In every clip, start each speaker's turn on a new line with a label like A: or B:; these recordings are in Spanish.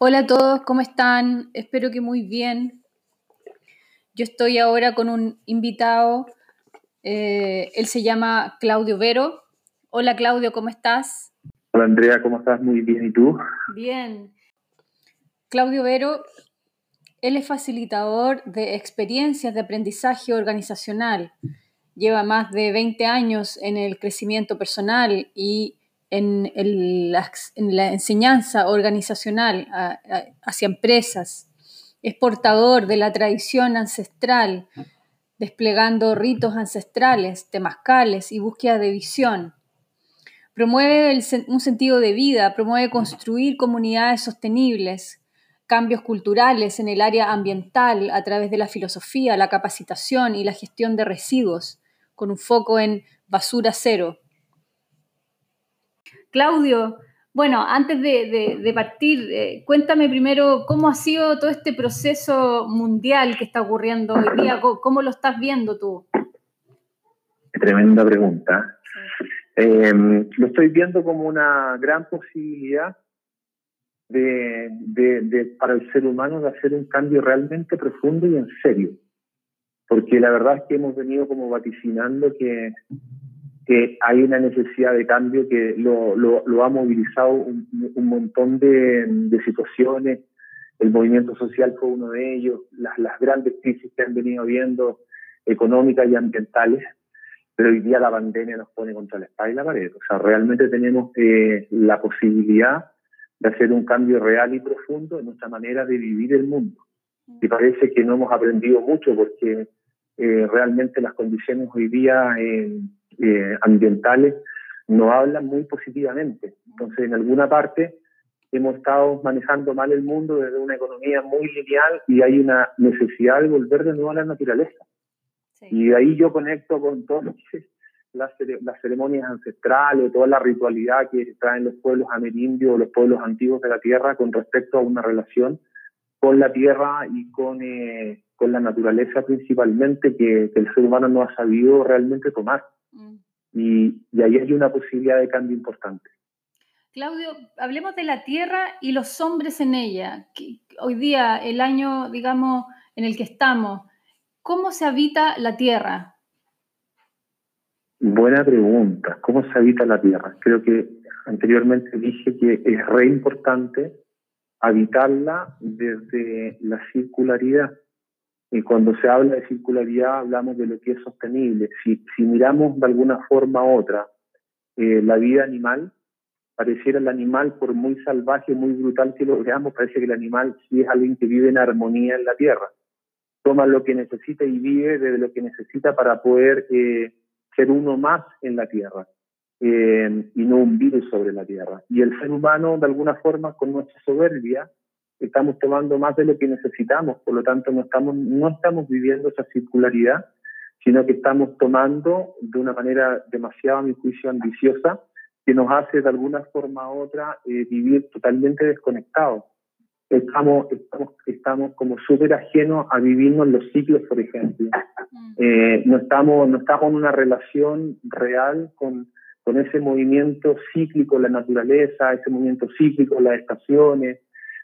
A: Hola a todos, ¿cómo están? Espero que muy bien. Yo estoy ahora con un invitado, eh, él se llama Claudio Vero. Hola Claudio, ¿cómo estás?
B: Hola Andrea, ¿cómo estás? Muy bien, ¿y tú?
A: Bien. Claudio Vero, él es facilitador de experiencias de aprendizaje organizacional. Lleva más de 20 años en el crecimiento personal y en, la, enseñanza organizacional hacia empresas. Es portador de la tradición ancestral, desplegando ritos ancestrales, temascales y búsqueda de visión. Promueve un sentido de vida, promueve construir comunidades sostenibles, cambios culturales en el área ambiental a través de la filosofía, la capacitación y la gestión de residuos, con un foco en basura cero. Claudio, bueno, antes de, partir, eh, cuéntame primero cómo ha sido todo este proceso mundial que está ocurriendo hoy día, cómo, lo estás viendo tú.
B: Tremenda pregunta. Em, lo estoy viendo como una gran posibilidad de, para el ser humano de hacer un cambio realmente profundo y en serio. Porque la verdad es que hemos venido como vaticinando que que hay una necesidad de cambio que lo, lo, ha movilizado un, montón de, de, situaciones. El movimiento social fue uno de ellos, las, las grandes crisis que han venido viendo, económicas y ambientales, pero hoy día la pandemia nos pone contra la espalda y la pared. O sea, realmente tenemos eh, la posibilidad de hacer un cambio real y profundo en nuestra manera de vivir el mundo. Y parece que no hemos aprendido mucho porque eh, realmente las condiciones hoy día... Eh, eh, ambientales no hablan muy positivamente. Entonces, en alguna parte hemos estado manejando mal el mundo desde una economía muy lineal y hay una necesidad de volver de nuevo a la naturaleza. Y de ahí yo conecto con todas las, las ceremonias ancestrales, toda la ritualidad que traen los pueblos amerindios o los pueblos antiguos de la tierra con respecto a una relación con la tierra y con, eh, con la naturaleza principalmente que, que, el ser humano no ha sabido realmente tomar. Mm. Y, ahí hay una posibilidad de cambio importante.
A: Claudio, hablemos de la Tierra y los hombres en ella. Hoy día, el año, digamos, en el que estamos, ¿cómo se habita la Tierra?
B: Buena pregunta. ¿Cómo se habita la Tierra? Creo que anteriormente dije que es re importante habitarla desde la circularidad. Y cuando se habla de circularidad hablamos de lo que es sostenible. Si, si miramos de alguna forma u otra eh, la vida animal, pareciera el animal, por muy salvaje, muy brutal que lo veamos, parece que el animal sí es alguien que vive en armonía en la tierra. Toma lo que necesita y vive desde lo que necesita para poder eh, ser uno más en la tierra eh, y no un virus sobre la tierra. Y el ser humano, de alguna forma, con nuestra soberbia, estamos tomando más de lo que necesitamos, por lo tanto no estamos, no estamos viviendo esa circularidad, sino que estamos tomando de una manera demasiado, a mi juicio, ambiciosa, que nos hace de alguna forma u otra eh, vivir totalmente desconectados. Estamos, estamos, estamos como súper ajenos a vivirnos los ciclos, por ejemplo. Mm. Eh, no, estamos, no estamos en una relación real con, con ese movimiento cíclico la naturaleza, ese movimiento cíclico las estaciones,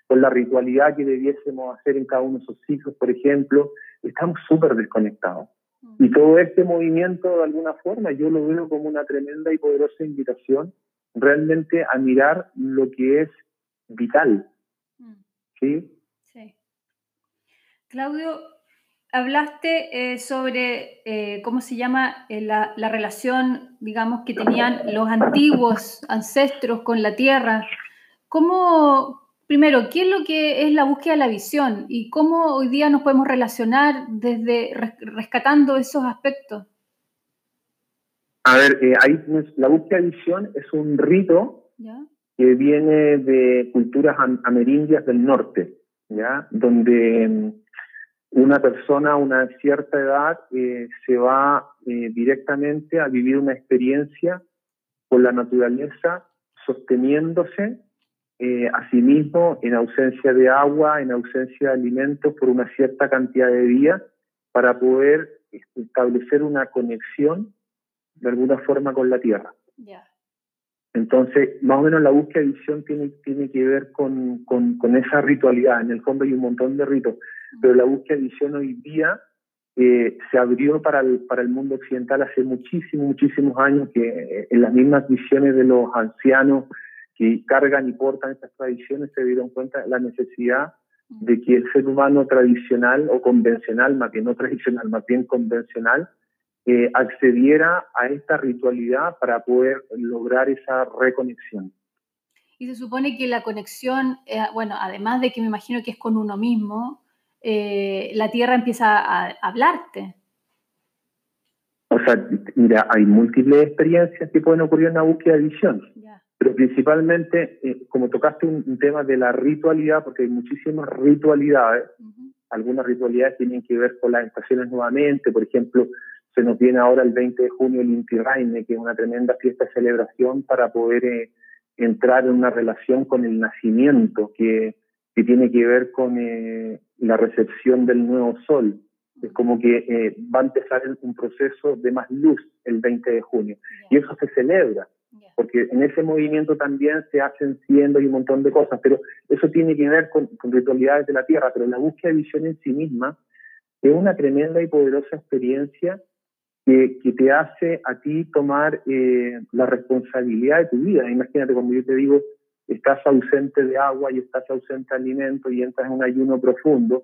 B: con la ritualidad que debiésemos hacer en cada uno de esos ciclos, por ejemplo, estamos súper desconectados. Mm. Y todo este movimiento, de alguna forma, yo lo veo como una tremenda y poderosa invitación realmente a mirar lo que es vital. Mm. ¿Sí? Sí.
A: Claudio, hablaste eh, sobre, eh, ¿cómo se llama?, eh, la, la, relación, digamos, que tenían los antiguos ancestros con la tierra. ¿Cómo, Primero, ¿qué es lo que es la búsqueda de la visión y cómo hoy día nos podemos relacionar desde rescatando esos aspectos?
B: A ver, eh, la búsqueda de visión es un rito que viene de culturas amerindias del norte, ¿ya? donde mm, una persona a una cierta edad eh, se va eh, directamente a vivir una experiencia con la naturaleza sosteniéndose eh, asimismo en ausencia de agua, en ausencia de alimentos por una cierta cantidad de días para poder establecer una conexión de alguna forma con la tierra. Entonces, más o menos la búsqueda de visión tiene, tiene que ver con, con, con, esa ritualidad. En el fondo hay un montón de ritos, pero la búsqueda de visión hoy día eh, se abrió para el, para el mundo occidental hace muchísimos, muchísimos años, que eh, en las mismas visiones de los ancianos que cargan y portan estas tradiciones se dieron cuenta de la necesidad de que el ser humano tradicional o convencional, más bien no tradicional, más bien convencional, eh, accediera a esta ritualidad para poder lograr esa reconexión.
A: Y se supone que la conexión, eh, bueno, además de que me imagino que es con uno mismo, eh, la tierra empieza a, hablarte.
B: O sea, mira, hay múltiples experiencias que pueden ocurrir en la búsqueda de visión. Pero principalmente, como tocaste un, tema de la ritualidad, porque hay muchísimas ritualidades, algunas ritualidades tienen que ver con las estaciones nuevamente, por ejemplo, se nos viene ahora el 20 de junio el Inti Raime, que es una tremenda fiesta de celebración para poder eh, entrar en una relación con el nacimiento, que, que tiene que ver con eh, la recepción del nuevo sol. Es como que eh, va a empezar un proceso de más luz el 20 de junio. Y eso se celebra, porque en ese movimiento también se hacen siendo y un montón de cosas, pero eso tiene que ver con, con ritualidades de la tierra, pero la búsqueda de visión en sí misma es una tremenda y poderosa experiencia que, te hace a ti tomar eh, la responsabilidad de tu vida. Imagínate cuando yo te digo, estás ausente de agua y estás ausente de alimento y entras en un ayuno profundo,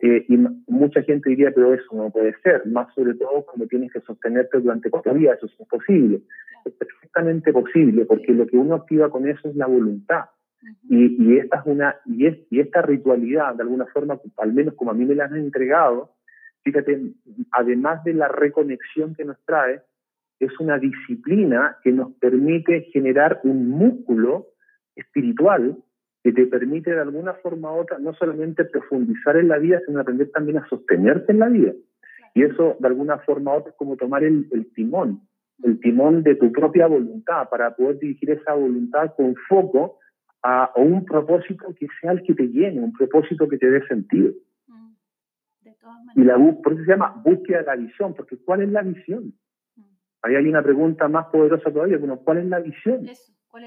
B: eh, y mucha gente diría, pero eso no puede ser, más sobre todo cuando tienes que sostenerte durante cuatro días, eso es imposible. Es perfectamente posible, porque lo que uno activa con eso es la voluntad. Y, y, esta es una y, es, y esta ritualidad, de alguna forma, al menos como a mí me la han entregado, fíjate, además de la reconexión que nos trae, es una disciplina que nos permite generar un músculo espiritual que te permite de alguna forma u otra no solamente profundizar en la vida, sino aprender también a sostenerte en la vida. Y eso de alguna forma u otra es como tomar el, timón, el timón de tu propia voluntad para poder dirigir esa voluntad con foco a, a un propósito que sea el que te llene, un propósito que te dé sentido. Y la por eso se llama búsqueda de la visión, porque ¿cuál es la visión? Mm. Ahí hay una pregunta más poderosa todavía, bueno, ¿cuál es la visión?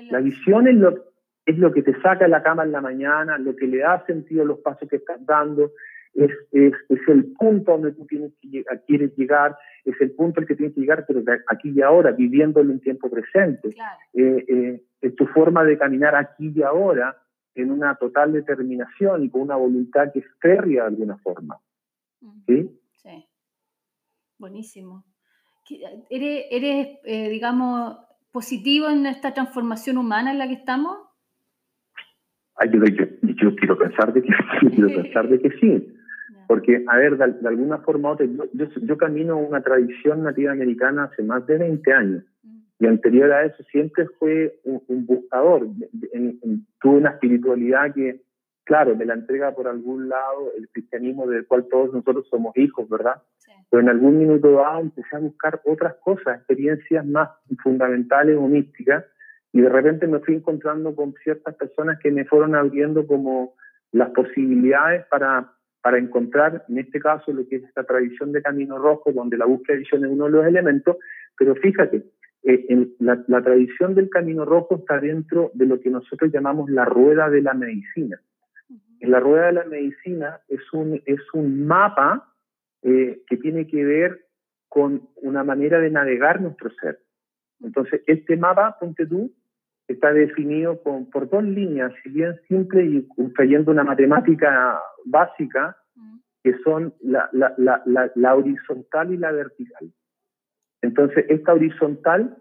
B: la, visión, es, lo, es lo que te saca de la cama en la mañana, lo que le da sentido a los pasos que estás dando, es, es, es, el punto donde tú tienes que quieres llegar, es el punto al que tienes que llegar, pero aquí y ahora, viviéndolo en tiempo presente. Eh, eh, es tu forma de caminar aquí y ahora en una total determinación y con una voluntad que es férrea de alguna forma. ¿Sí? Sí.
A: Buenísimo. ¿Eres, eres eh, digamos, positivo en esta transformación humana en la que estamos?
B: Yo, yo, quiero pensar de que sí, quiero pensar de que sí. Porque, a ver, de, alguna forma otra, yo, yo, camino una tradición nativa americana hace más de 20 años. Mm. Y anterior a eso siempre fue un, buscador. tuve una espiritualidad que, claro, me la entrega por algún lado el cristianismo del cual todos nosotros somos hijos, ¿verdad? Pero en algún minuto dado empecé a buscar otras cosas, experiencias más fundamentales o místicas, y de repente me fui encontrando con ciertas personas que me fueron abriendo como las posibilidades para, para encontrar, en este caso, lo que es esta tradición de Camino Rojo, donde la búsqueda de visión es uno de los elementos, pero fíjate, eh, en la, la tradición del Camino Rojo está dentro de lo que nosotros llamamos la rueda de la medicina. La rueda de la medicina es un, es un mapa eh, que tiene que ver con una manera de navegar nuestro ser. Entonces, este mapa, ponte tú, está definido con, por dos líneas, si bien simple y trayendo una matemática básica, que son la, la, la, la, horizontal y la vertical. Entonces, esta horizontal,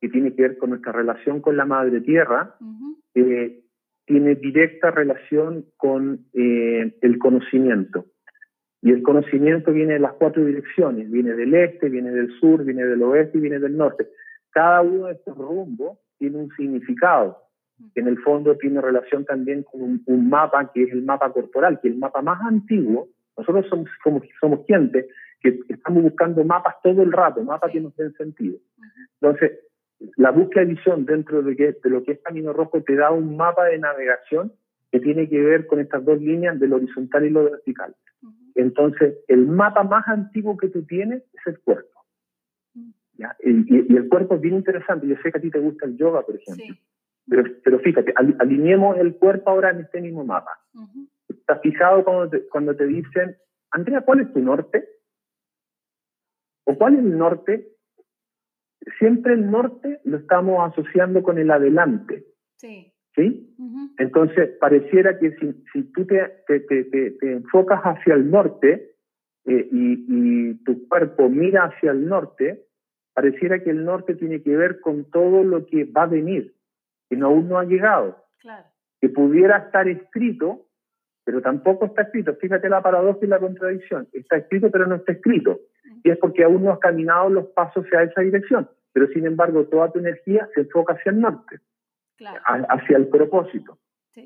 B: que tiene que ver con nuestra relación con la madre tierra, eh, tiene directa relación con eh, el conocimiento. Y el conocimiento viene de las cuatro direcciones, viene del este, viene del sur, viene del oeste y viene del norte. Cada uno de estos rumbos tiene un significado, que en el fondo tiene relación también con un, mapa que es el mapa corporal, que es el mapa más antiguo. Nosotros somos, somos, somos gente que estamos buscando mapas todo el rato, mapas que nos den sentido. Entonces, la búsqueda de visión dentro de, lo que es Camino Rojo te da un mapa de navegación que tiene que ver con estas dos líneas del horizontal y lo vertical. Entonces, el mapa más antiguo que tú tienes es el cuerpo. Y, el cuerpo es bien interesante. Yo sé que a ti te gusta el yoga, por ejemplo. Pero, pero fíjate, alineemos el cuerpo ahora en este mismo mapa. ¿Estás fijado cuando te, cuando te dicen, Andrea, ¿cuál es tu norte? ¿O cuál es el norte? Siempre el norte lo estamos asociando con el adelante. Sí. ¿Sí? Entonces, pareciera que si, si tú te, te, te, te, enfocas hacia el norte eh, y, y, tu cuerpo mira hacia el norte, pareciera que el norte tiene que ver con todo lo que va a venir, que no, aún no ha llegado. Claro. Que pudiera estar escrito, pero tampoco está escrito. Fíjate la paradoja y la contradicción. Está escrito, pero no está escrito. Y es porque aún no has caminado los pasos hacia esa dirección. Pero sin embargo, toda tu energía se enfoca hacia el norte hacia el propósito.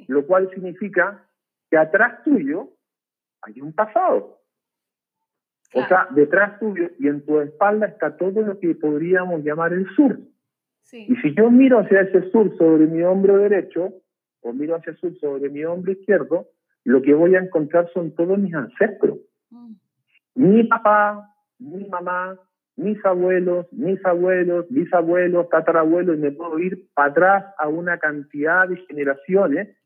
B: Lo cual significa que atrás tuyo hay un pasado. O sea, detrás tuyo y en tu espalda está todo lo que podríamos llamar el sur. Y si yo miro hacia ese sur sobre mi hombro derecho, o miro hacia el sur sobre mi hombro izquierdo, lo que voy a encontrar son todos mis ancestros. Mm. Mi papá, mi mamá, mis abuelos, mis abuelos, bisabuelos, tatarabuelos, y me puedo ir para atrás a una cantidad de generaciones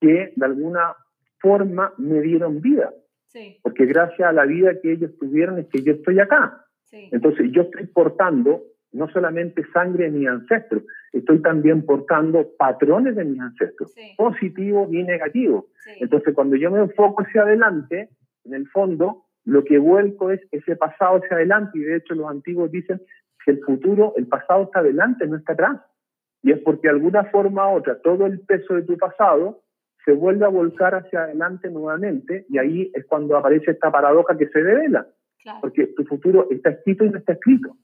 B: que de alguna forma me dieron vida. Porque gracias a la vida que ellos tuvieron es que yo estoy acá. Entonces yo estoy portando no solamente sangre de mis ancestros, estoy también portando patrones de mis ancestros, positivos y negativos. Entonces cuando yo me enfoco hacia adelante, en el fondo, lo que vuelco es ese pasado hacia adelante, y de hecho los antiguos dicen que el futuro, el pasado está adelante, no está atrás. Y es porque de alguna forma u otra, todo el peso de tu pasado se vuelve a volcar hacia adelante nuevamente, y ahí es cuando aparece esta paradoja que se revela, porque tu futuro está escrito y no está escrito.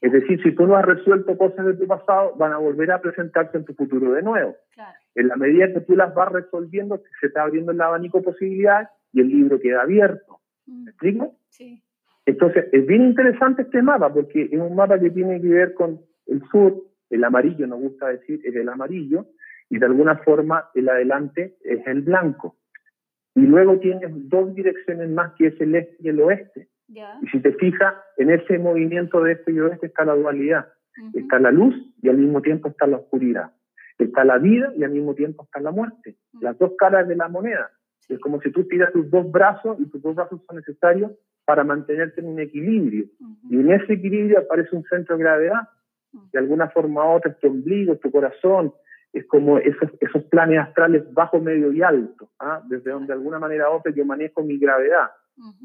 B: Es decir, si tú no has resuelto cosas de tu pasado, van a volver a presentarse en tu futuro de nuevo. En la medida que tú las vas resolviendo, se está abriendo el abanico de posibilidades y el libro queda abierto. ¿Me mm. explico? Sí. Entonces, es bien interesante este mapa porque es un mapa que tiene que ver con el sur, el amarillo, nos gusta decir, es el amarillo, y de alguna forma el adelante es el blanco. Y luego tienes dos direcciones más que es el este y el oeste. Y si te fijas, en ese movimiento de este y oeste está la dualidad. Está la luz y al mismo tiempo está la oscuridad. Está la vida y al mismo tiempo está la muerte. Las dos caras de la moneda. Es como si tú tiras tus dos brazos y tus dos brazos son necesarios para mantenerte en un equilibrio. Y en ese equilibrio aparece un centro de gravedad. De alguna forma u otra, tu ombligo, tu corazón, es como esos, esos planes astrales bajo, medio y alto, ¿ah? desde donde de alguna manera u otra yo manejo mi gravedad.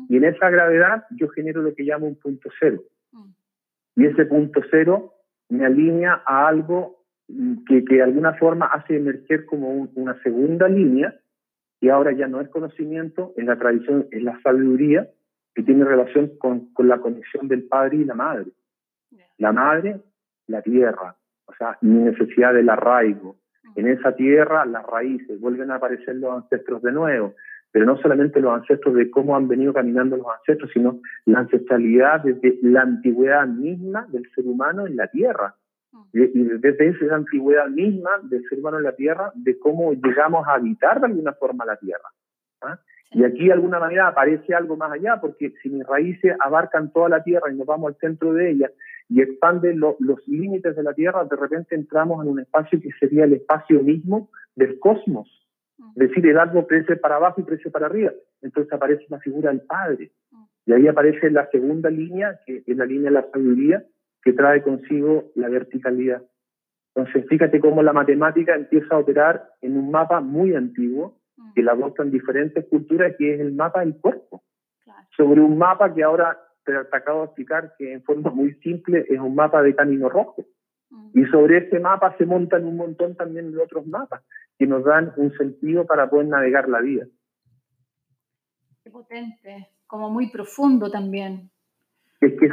B: Y en esa gravedad yo genero lo que llamo un punto cero. Y ese punto cero me alinea a algo que, que de alguna forma hace emerger como una segunda línea y ahora ya no es conocimiento, en la tradición es la sabiduría que tiene relación con, con la conexión del padre y la madre. La madre, la tierra, o sea, mi necesidad del arraigo. En esa tierra las raíces, vuelven a aparecer los ancestros de nuevo, pero no solamente los ancestros de cómo han venido caminando los ancestros, sino la ancestralidad desde la antigüedad misma del ser humano en la tierra. Y, desde esa antigüedad misma del ser humano en la Tierra, de cómo llegamos a habitar de alguna forma la Tierra. ¿ah? Y aquí de alguna manera aparece algo más allá, porque si mis raíces abarcan toda la Tierra y nos vamos al centro de ella y expanden los límites de la Tierra, de repente entramos en un espacio que sería el espacio mismo del cosmos. Es decir, el árbol crece para abajo y crece para arriba. Entonces aparece la figura del Padre. Y ahí aparece la segunda línea, que es la línea de la sabiduría, que trae consigo la verticalidad. Entonces, fíjate cómo la matemática empieza a operar en un mapa muy antiguo, mm. Que la adoptan diferentes culturas, que es el mapa del cuerpo. Sobre un mapa que ahora te acabo de explicar que en forma muy simple es un mapa de camino rojo. Mm. Y sobre ese mapa se montan un montón también de otros mapas que nos dan un sentido para poder navegar la vida.
A: Qué potente, como muy profundo también
B: es que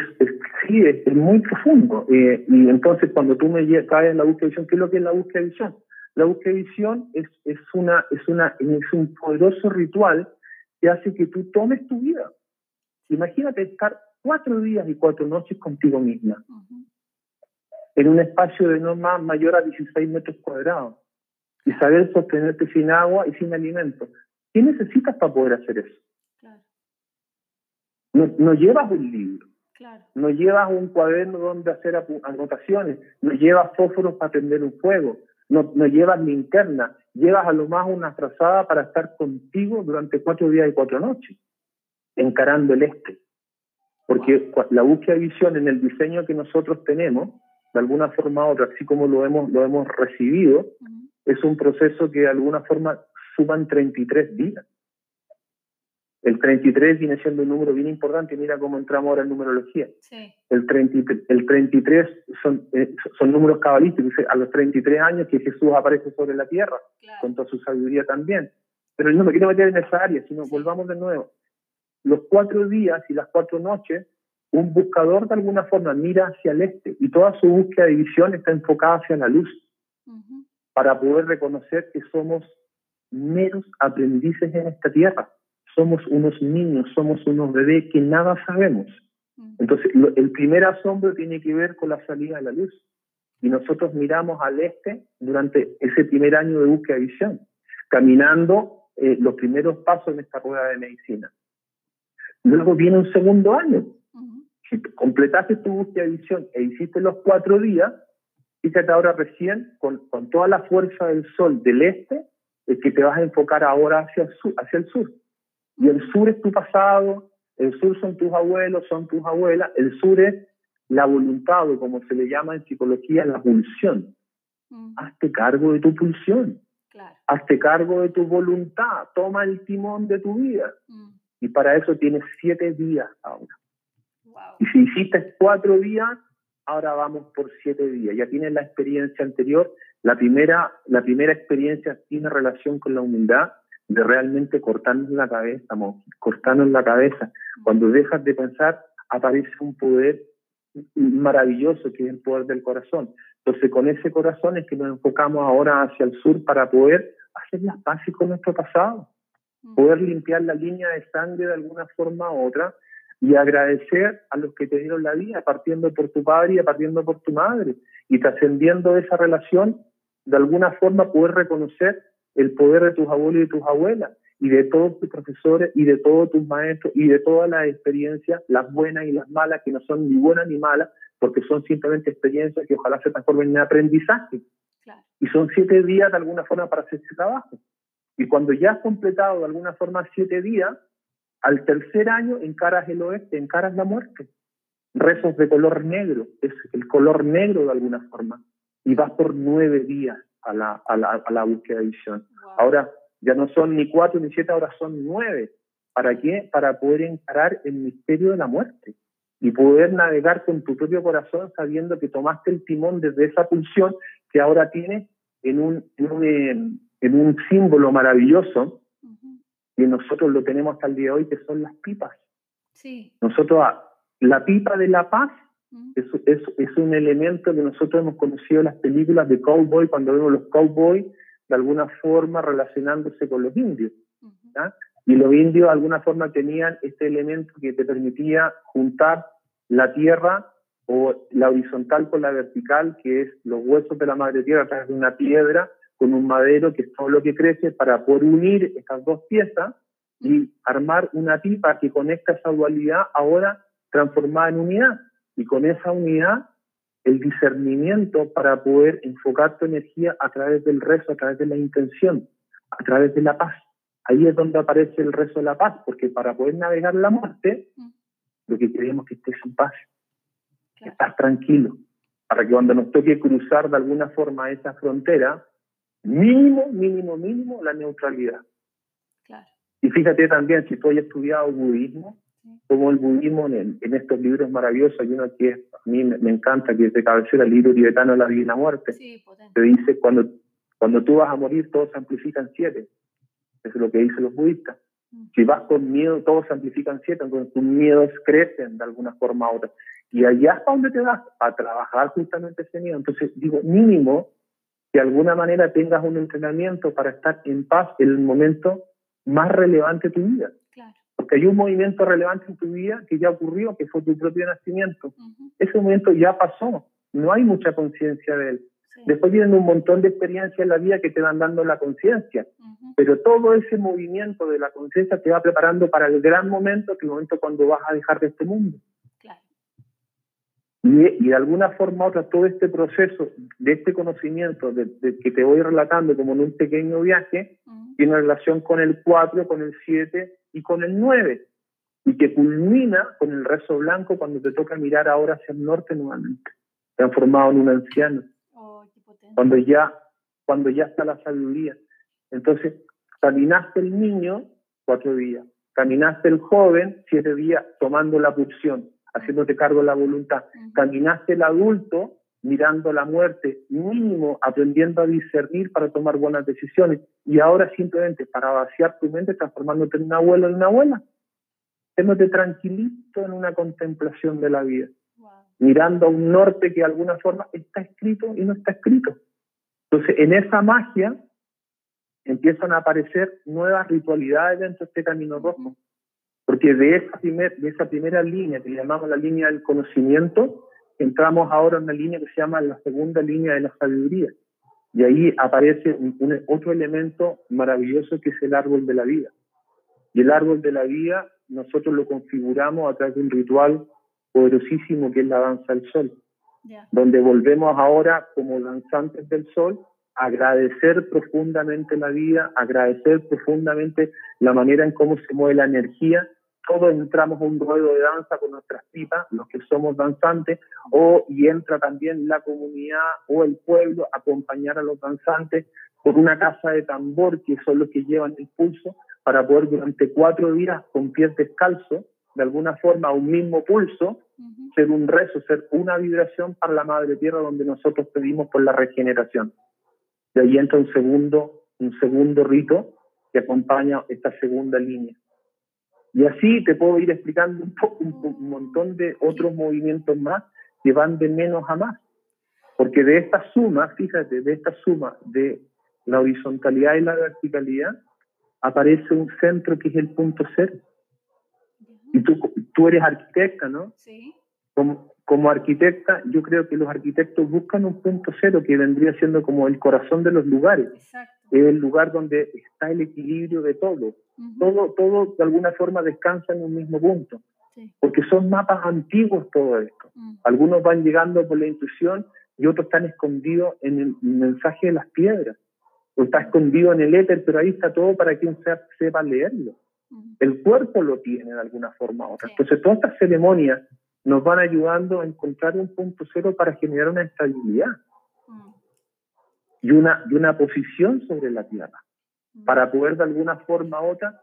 B: sí, es, muy profundo. Eh, y entonces cuando tú me caes en la búsqueda de visión, ¿qué es lo que es la búsqueda de visión? La búsqueda de visión es, es, una, es, una, es un poderoso ritual que hace que tú tomes tu vida. Imagínate estar cuatro días y cuatro noches contigo misma, en un espacio de no más mayor a 16 metros cuadrados, y saber sostenerte sin agua y sin alimento. ¿Qué necesitas para poder hacer eso? No, no llevas un libro, No llevas un cuaderno donde hacer anotaciones, no llevas fósforos para prender un fuego, no, no llevas linterna, llevas a lo más una trazada para estar contigo durante cuatro días y cuatro noches, encarando el este. Porque la búsqueda de visión en el diseño que nosotros tenemos, de alguna forma u otra, así como lo hemos, lo hemos recibido, es un proceso que de alguna forma suman 33 días. El 33 viene siendo un número bien importante, mira cómo entramos ahora en numerología. El, 33, el 33 son, eh, son números cabalísticos, a los 33 años que Jesús aparece sobre la tierra, con toda su sabiduría también. Pero no me quiero meter en esa área, sino volvamos de nuevo. Los cuatro días y las cuatro noches, un buscador de alguna forma mira hacia el este y toda su búsqueda de visión está enfocada hacia la luz, para poder reconocer que somos meros aprendices en esta tierra somos unos niños, somos unos bebés que nada sabemos. Entonces, el primer asombro tiene que ver con la salida de la luz. Y nosotros miramos al este durante ese primer año de búsqueda de visión, caminando eh, los primeros pasos en esta rueda de medicina. Luego viene un segundo año. Si completaste tu búsqueda de visión e hiciste los cuatro días, fíjate ahora recién, con, con toda la fuerza del sol del este, es que te vas a enfocar ahora hacia el sur. Hacia el sur. Y el sur es tu pasado, el sur son tus abuelos, son tus abuelas, el sur es la voluntad, o como se le llama en psicología, la pulsión. Mm. Hazte cargo de tu pulsión. Hazte cargo de tu voluntad. Toma el timón de tu vida. Mm. Y para eso tienes siete días ahora. Y si hiciste cuatro días, ahora vamos por siete días. Ya tienes la experiencia anterior. La primera, la primera experiencia tiene relación con la humildad de realmente cortarnos la cabeza, cortarnos la cabeza. Cuando dejas de pensar, aparece un poder maravilloso que es el poder del corazón. Entonces, con ese corazón es que nos enfocamos ahora hacia el sur para poder hacer las paces con nuestro pasado, mm. poder limpiar la línea de sangre de alguna forma u otra y agradecer a los que te dieron la vida, partiendo por tu padre y partiendo por tu madre, y trascendiendo esa relación, de alguna forma poder reconocer el poder de tus abuelos y de tus abuelas, y de todos tus profesores, y de todos tus maestros, y de todas las experiencias, las buenas y las malas, que no son ni buenas ni malas, porque son simplemente experiencias que ojalá se transformen en aprendizaje. Y son siete días de alguna forma para hacer ese trabajo. Y cuando ya has completado de alguna forma siete días, al tercer año encaras el oeste, encaras la muerte. Rezos de color negro, es el color negro de alguna forma. Y vas por nueve días a la, a la, a la búsqueda de visión. Ahora ya no son ni cuatro ni siete, ahora son nueve. ¿Para qué? Para poder encarar el misterio de la muerte y poder navegar con tu propio corazón sabiendo que tomaste el timón desde esa pulsión que ahora tienes en un, en un, en un símbolo maravilloso y nosotros lo tenemos hasta el día de hoy, que son las pipas. Sí. Nosotros, la pipa de la paz es, es, es, un elemento que nosotros hemos conocido en las películas de cowboy, cuando vemos los cowboys de alguna forma relacionándose con los indios. Y los indios de alguna forma tenían este elemento que te permitía juntar la tierra o la horizontal con la vertical, que es los huesos de la madre tierra a través de una piedra con un madero, que es todo lo que crece, para poder unir estas dos piezas y armar una pipa que conecta esa dualidad ahora transformada en unidad y con esa unidad el discernimiento para poder enfocar tu energía a través del rezo, a través de la intención, a través de la paz. Ahí es donde aparece el rezo de la paz, porque para poder navegar la muerte, mm. lo que queremos es que estés en paz, estés tranquilo, para que cuando nos toque cruzar de alguna forma esa frontera, mínimo, mínimo, mínimo, la neutralidad. Y fíjate también, si tú hayas estudiado budismo, como el budismo en, estos libros maravillosos, hay uno que a mí me, encanta, que es de cabecera, el libro tibetano La vida y la muerte, te dice, cuando, cuando tú vas a morir, todos se amplifican siete. Eso es lo que dicen los budistas. Mm. Si vas con miedo, todos se amplifican siete, entonces tus miedos crecen de alguna forma u otra. Y allá hasta donde te vas, a trabajar justamente ese miedo. Entonces, digo, mínimo, que de alguna manera tengas un entrenamiento para estar en paz en el momento más relevante de tu vida. Porque hay un movimiento relevante en tu vida que ya ocurrió, que fue tu propio nacimiento. Ese momento ya pasó, no hay mucha conciencia de él. Después vienen un montón de experiencias en la vida que te van dando la conciencia, pero todo ese movimiento de la conciencia te va preparando para el gran momento, que es el momento cuando vas a dejar de este mundo. Y, de alguna forma u otra, todo este proceso de este conocimiento de, que te voy relatando como en un pequeño viaje, tiene relación con el 4, con el 7 y con el 9, y que culmina con el rezo blanco cuando te toca mirar ahora hacia el norte nuevamente, transformado en un anciano, oh, cuando, ya, cuando ya está la sabiduría. Entonces, caminaste el niño cuatro días, caminaste el joven siete días tomando la pulsión haciéndote cargo de la voluntad. Caminaste el adulto mirando la muerte, mínimo aprendiendo a discernir para tomar buenas decisiones. Y ahora simplemente para vaciar tu mente, transformándote en un abuelo en una abuela. Quédate tranquilito en una contemplación de la vida. Mirando a un norte que de alguna forma está escrito y no está escrito. Entonces, en esa magia empiezan a aparecer nuevas ritualidades dentro de este camino rojo. Porque de esa, de esa primera línea que llamamos la línea del conocimiento, entramos ahora en una línea que se llama la segunda línea de la sabiduría. Y ahí aparece un, otro elemento maravilloso que es el árbol de la vida. Y el árbol de la vida nosotros lo configuramos a través de un ritual poderosísimo que es la danza del sol, donde volvemos ahora como danzantes del sol agradecer profundamente la vida, agradecer profundamente la manera en cómo se mueve la energía todos entramos a un ruedo de danza con nuestras pipas, los que somos danzantes, o y entra también la comunidad o el pueblo a acompañar a los danzantes por una casa de tambor, que son los que llevan el pulso, para poder durante cuatro días con pies descalzos, de alguna forma un mismo pulso, ser un rezo, ser una vibración para la Madre Tierra donde nosotros pedimos por la regeneración. De ahí entra un segundo, un segundo rito que acompaña esta segunda línea. Y así te puedo ir explicando un, poco, un, montón de otros movimientos más que van de menos a más. Porque de esta suma, fíjate, de esta suma de la horizontalidad y la verticalidad, aparece un centro que es el punto cero. Y tú, tú eres arquitecta, ¿no? Sí. Como, como arquitecta, yo creo que los arquitectos buscan un punto cero que vendría siendo como el corazón de los lugares. Exacto. Es el lugar donde está el equilibrio de todo todo, todo de alguna forma descansa en un mismo punto, porque son mapas antiguos todo esto. Mm. Algunos van llegando por la intuición y otros están escondidos en el mensaje de las piedras, o está escondido en el éter, pero ahí está todo para quien sea, sepa leerlo. Mm. El cuerpo lo tiene de alguna forma u otra. Entonces, todas estas ceremonias nos van ayudando a encontrar un punto cero para generar una estabilidad. Y, una, y una posición sobre la tierra para poder de alguna forma u otra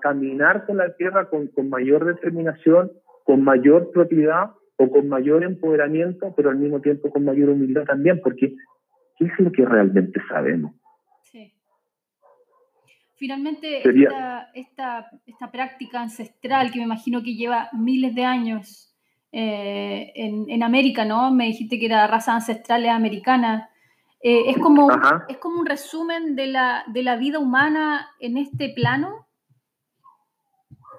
B: caminar con la tierra con, con mayor determinación, con mayor propiedad o con mayor empoderamiento, pero al mismo tiempo con mayor humildad también, porque ¿qué es lo que realmente sabemos? Sí.
A: Finalmente, esta, esta, esta, práctica ancestral que me imagino que lleva miles de años eh, en, en, América, ¿no? Me dijiste que era raza ancestral americana. Eh, es, como, es como un resumen de la, de la vida humana en este plano.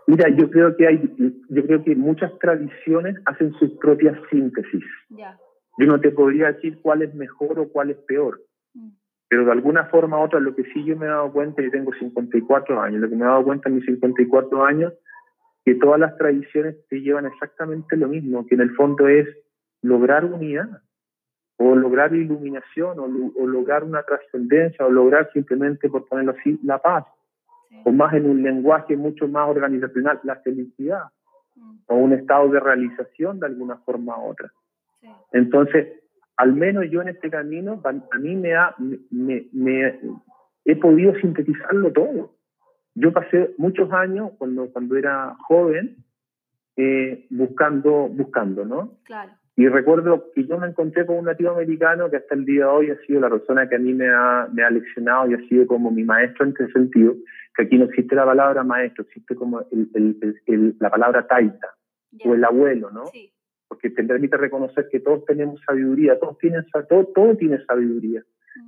B: Mira, yo creo que hay, yo creo que muchas tradiciones hacen sus propias síntesis. Yo no te podría decir cuál es mejor o cuál es peor. Mm. Pero de alguna forma u otra, lo que sí yo me he dado cuenta, yo tengo 54 años, lo que me he dado cuenta en mis 54 años, que todas las tradiciones te llevan exactamente lo mismo, que en el fondo es lograr unidad o lograr iluminación, o, lograr una trascendencia, o lograr simplemente, por ponerlo así, la paz, o más en un lenguaje mucho más organizacional, la felicidad, o un estado de realización de alguna forma u otra. Entonces, al menos yo en este camino, a mí me, ha, me, me, he podido sintetizarlo todo. Yo pasé muchos años, cuando, cuando era joven, eh, buscando, buscando, ¿no? Claro. Y recuerdo que yo me encontré con un nativo americano que hasta el día de hoy ha sido la persona que a mí me ha, me ha leccionado y ha sido como mi maestro en ese sentido, que aquí no existe la palabra maestro, existe como el, la palabra taita, o el abuelo, ¿no? Porque te permite reconocer que todos tenemos sabiduría, todos tienen, todo, todo tiene sabiduría.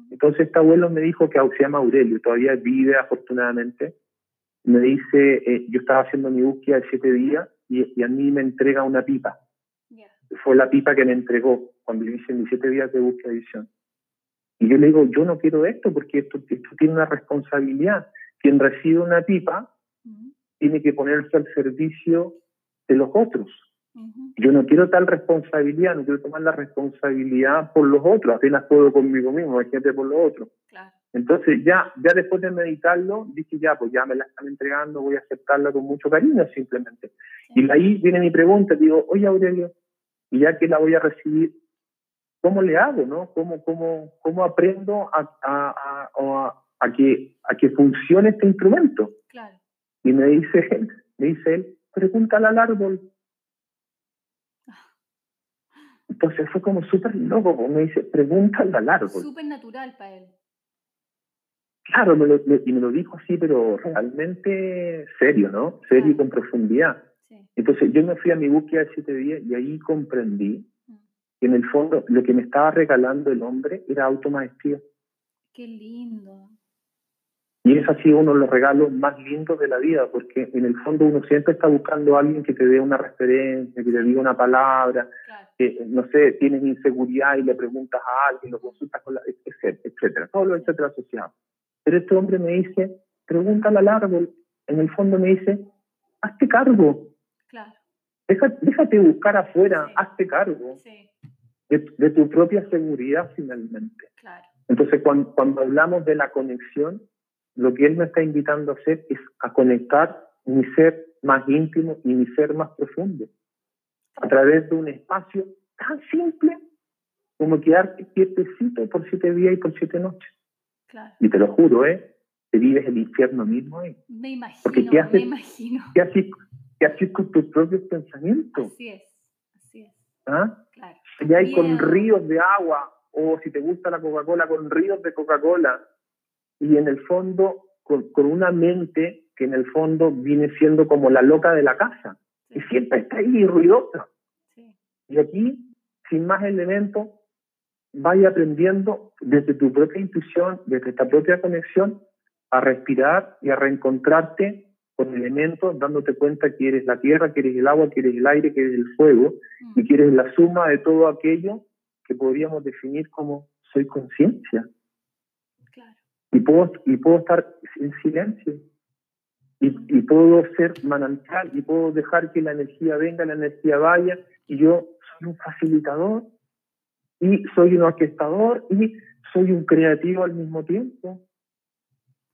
B: Entonces este abuelo me dijo que se llama Aurelio, todavía vive afortunadamente, me dice, eh, yo estaba haciendo mi búsqueda de siete días y, y a mí me entrega una pipa fue la pipa que me entregó cuando yo hice mis siete días de búsqueda de visión. Y yo le digo, yo no quiero esto porque esto, esto tiene una responsabilidad. Quien recibe una pipa tiene que ponerse al servicio de los otros. Yo no quiero tal responsabilidad, no quiero tomar la responsabilidad por los otros, apenas puedo conmigo mismo, imagínate por los otros. Entonces ya, ya después de meditarlo, dije ya, pues ya me la están entregando, voy a aceptarla con mucho cariño simplemente. Y ahí viene mi pregunta, digo, oye Aurelio, y ya que la voy a recibir, ¿cómo le hago, no? ¿Cómo, cómo, cómo aprendo a, a, a, a, que, a que funcione este instrumento? Claro. Y me dice él, me dice él, pregúntale al árbol. Entonces fue como súper loco, me dice, pregúntale al árbol.
A: Súper natural para él.
B: Claro, me lo, y me lo dijo así, pero realmente serio, ¿no? Serio y con profundidad. Entonces yo me fui a mi búsqueda de siete días y ahí comprendí que en el fondo lo que me estaba regalando el hombre era automaestría.
A: Qué lindo.
B: Y es así uno de los regalos más lindos de la vida, porque en el fondo uno siempre está buscando a alguien que te dé una referencia, que te diga una palabra, que, no sé, tienes inseguridad y le preguntas a alguien, lo consultas con la, etcétera, etcétera, todo lo etcétera asociado. Pero este hombre me dice, pregúntale al árbol, en el fondo me dice, hazte cargo. Claro. déjate buscar afuera, hazte cargo de, tu propia seguridad finalmente. Claro. Entonces, cuando, cuando hablamos de la conexión, lo que él me está invitando a hacer es a conectar mi ser más íntimo y mi ser más profundo a través de un espacio tan simple como quedarte quietecito por siete días y por siete noches. Y te lo juro, ¿eh? Te vives el infierno mismo
A: ¿eh? Me imagino, Porque ¿qué haces, me imagino.
B: ¿qué haces, ¿qué haces, con tus propios pensamientos?
A: Así es, así es.
B: ¿Ah? Claro. Ya hay con ríos de agua, o si te gusta la Coca-Cola, con ríos de Coca-Cola. Y en el fondo, con, con, una mente que en el fondo viene siendo como la loca de la casa, que siempre está ahí ruidosa. Sí. Y aquí, sin más elementos, vaya aprendiendo desde tu propia intuición, desde esta propia conexión, a respirar y a reencontrarte con elementos, dándote cuenta que eres la tierra, que eres el agua, que eres el aire, que eres el fuego, mm. y que eres la suma de todo aquello que podríamos definir como soy conciencia. Y, puedo, y puedo estar en silencio. Y, y puedo ser manantial y puedo dejar que la energía venga, la energía vaya, y yo soy un facilitador y soy un orquestador y soy un creativo al mismo tiempo.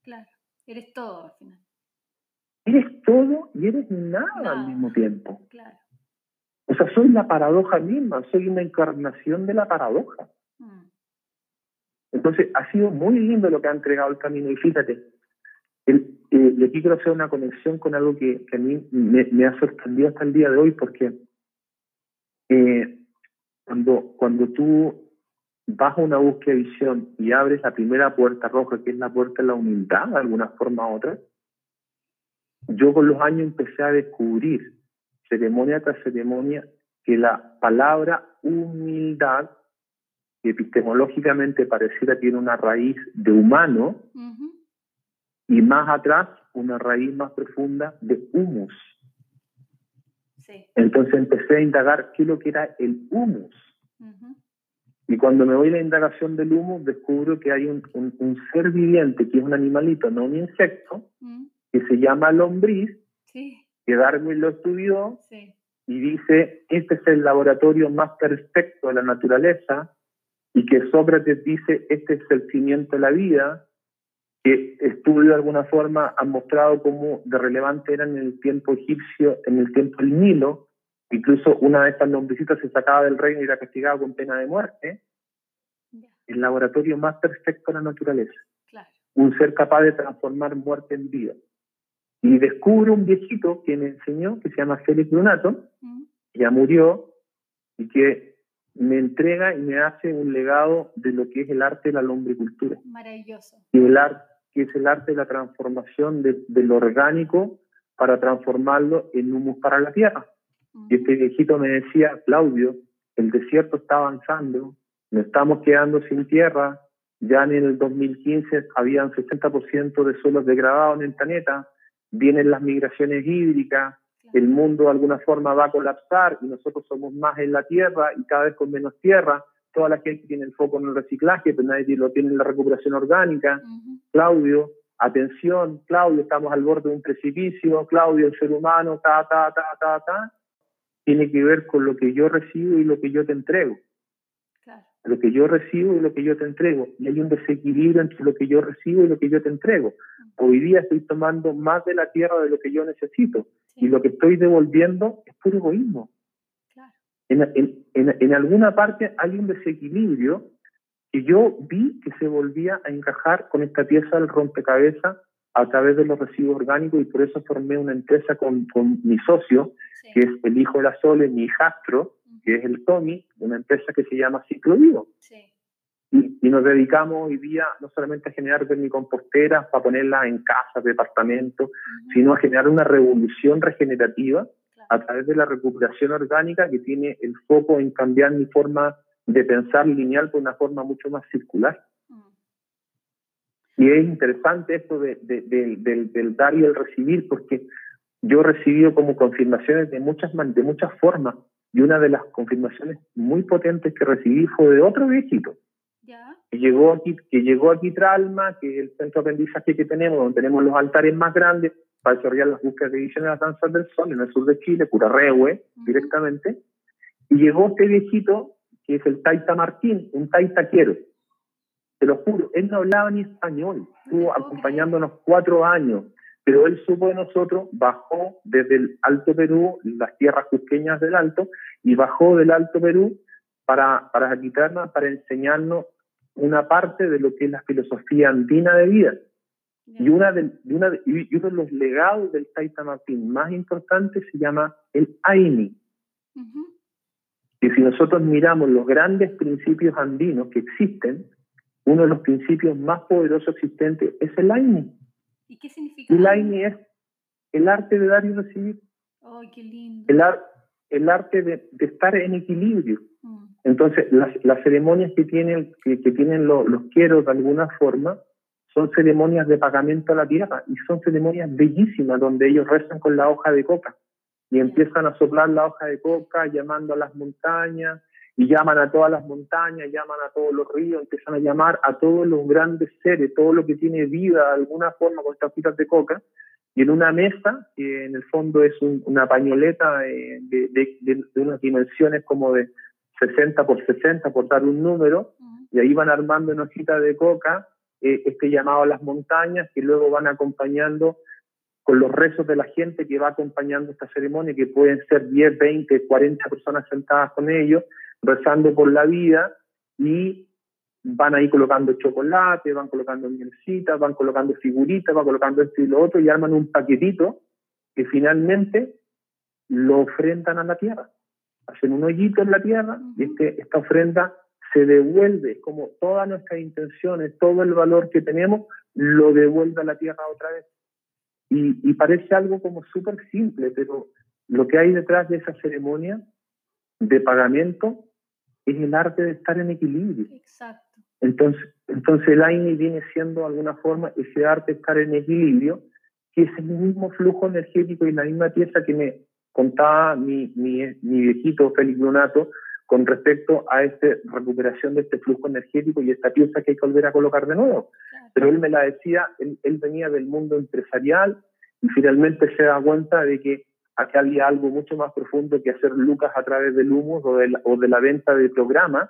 A: Claro, eres todo al final.
B: Eres todo y eres nada, al mismo tiempo. Claro. O sea, soy la paradoja misma, soy una encarnación de la paradoja. Mm. Entonces, ha sido muy lindo lo que ha entregado el camino. Y fíjate, el, eh, aquí quiero hacer una conexión con algo que, a mí me, ha sorprendido hasta el día de hoy, porque eh, cuando, cuando tú vas a una búsqueda de visión y abres la primera puerta roja, que es la puerta de la humildad, de alguna forma u otra, yo con los años empecé a descubrir, ceremonia tras ceremonia, que la palabra humildad, que epistemológicamente pareciera tiene una raíz de humano, y más atrás una raíz más profunda de humus. Entonces empecé a indagar qué es lo que era el humus. Y cuando me voy a la indagación del humus, descubro que hay un, un, ser viviente, que es un animalito, no un insecto, que se llama lombriz, que Darwin lo estudió y dice, este es el laboratorio más perfecto de la naturaleza, y que Sócrates dice, este es el cimiento de la vida, que estudios de alguna forma han mostrado cómo de relevante era en el tiempo egipcio, en el tiempo del Nilo, incluso una de estas lombricitas se sacaba del reino y era castigada con pena de muerte, el laboratorio más perfecto de la naturaleza, un ser capaz de transformar muerte en vida. Y descubro un viejito que me enseñó, que se llama Félix Brunato, ya murió, y que me entrega y me hace un legado de lo que es el arte de la lombricultura.
A: Maravilloso.
B: Y el arte que es el arte de la transformación de, lo orgánico para transformarlo en humus para la tierra. Y este viejito me decía, Claudio, el desierto está avanzando, nos estamos quedando sin tierra, ya en el 2015 habían 60% de suelos degradados en el planeta, vienen las migraciones hídricas, el mundo de alguna forma va a colapsar y nosotros somos más en la tierra y cada vez con menos tierra, toda la gente tiene el foco en el reciclaje, pero nadie lo tiene en la recuperación orgánica. Claudio, atención, Claudio, estamos al borde de un precipicio, Claudio, el ser humano, ta, ta, ta, ta, ta. tiene que ver con lo que yo recibo y lo que yo te entrego. Lo que yo recibo y lo que yo te entrego. Y hay un desequilibrio entre lo que yo recibo y lo que yo te entrego. Hoy día estoy tomando más de la tierra de lo que yo necesito. Y lo que estoy devolviendo es puro egoísmo. En, en, en, en, alguna parte hay un desequilibrio que yo vi que se volvía a encajar con esta pieza del rompecabezas a través de los residuos orgánicos y por eso formé una empresa con, con mi socio, que es el hijo de la Sole, mi hijastro, que es el Tommy, una empresa que se llama Ciclo Vivo. Y, y, nos dedicamos hoy día no solamente a generar vermicomposteras para ponerlas en casas, departamentos, sino a generar una revolución regenerativa a través de la recuperación orgánica que tiene el foco en cambiar mi forma de pensar lineal por una forma mucho más circular. Y es interesante esto de, del, del, dar y el recibir, porque yo he recibido como confirmaciones de muchas, de muchas formas, y una de las confirmaciones muy potentes que recibí fue de otro viejito, Que, llegó aquí, que llegó aquí Tralma, que es el centro de aprendizaje que tenemos, donde tenemos los altares más grandes para desarrollar las búsquedas de visión de las danzas del sol en el sur de Chile, Curarrehue, directamente, y llegó este viejito, que es el Taita Martín, un Taita Quiero, te lo juro, él no hablaba ni español, estuvo acompañándonos cuatro años, pero él supo de nosotros, bajó desde el Alto Perú, las tierras cusqueñas del Alto, y bajó del Alto Perú para, para quitarnos, para enseñarnos una parte de lo que es la filosofía andina de vida. Y, una de, una y uno de los legados del Taita Martín más importantes se llama el Aini. Y si nosotros miramos los grandes principios andinos que existen, uno de los principios más poderosos existentes es el Aini.
A: ¿Y qué significa?
B: El Aini es el arte de dar y recibir.
A: ¡Ay, qué lindo!
B: El, el arte de, de, estar en equilibrio. Mm. Entonces, las, las, ceremonias que tienen, que, que tienen los quieros de alguna forma son ceremonias de pagamento a la tierra y son ceremonias bellísimas donde ellos rezan con la hoja de coca y empiezan a soplar la hoja de coca llamando a las montañas y llaman a todas las montañas, llaman a todos los ríos, empiezan a llamar a todos los grandes seres, todo lo que tiene vida de alguna forma con estas hojitas de coca, y en una mesa, que en el fondo es una pañoleta de, de, unas dimensiones como de 60 por 60, por dar un número, y ahí van armando en hojita de coca eh, este llamado a las montañas, que luego van acompañando con los rezos de la gente que va acompañando esta ceremonia, que pueden ser 10, 20, 40 personas sentadas con ellos, rezando por la vida y van ahí colocando chocolate, van colocando mielcitas, van colocando figuritas, van colocando esto y lo otro y arman un paquetito que finalmente lo ofrendan a la tierra. Hacen un hoyito en la tierra y este, esta ofrenda se devuelve, como todas nuestras intenciones, todo el valor que tenemos, lo devuelve a la tierra otra vez. Y, y parece algo como súper simple, pero lo que hay detrás de esa ceremonia de pagamiento es el arte de estar en equilibrio.
A: Exacto.
B: Entonces, entonces el AINI viene siendo de alguna forma ese arte de estar en equilibrio, que es el mismo flujo energético y la misma pieza que me contaba mi, mi, mi viejito Félix Donato con respecto a esta recuperación de este flujo energético y esta pieza que hay que volver a colocar de nuevo. Pero él me la decía, él, él venía del mundo empresarial y finalmente se da cuenta de que aquí había algo mucho más profundo que hacer lucas a través del humo o de la, o de la venta de programas,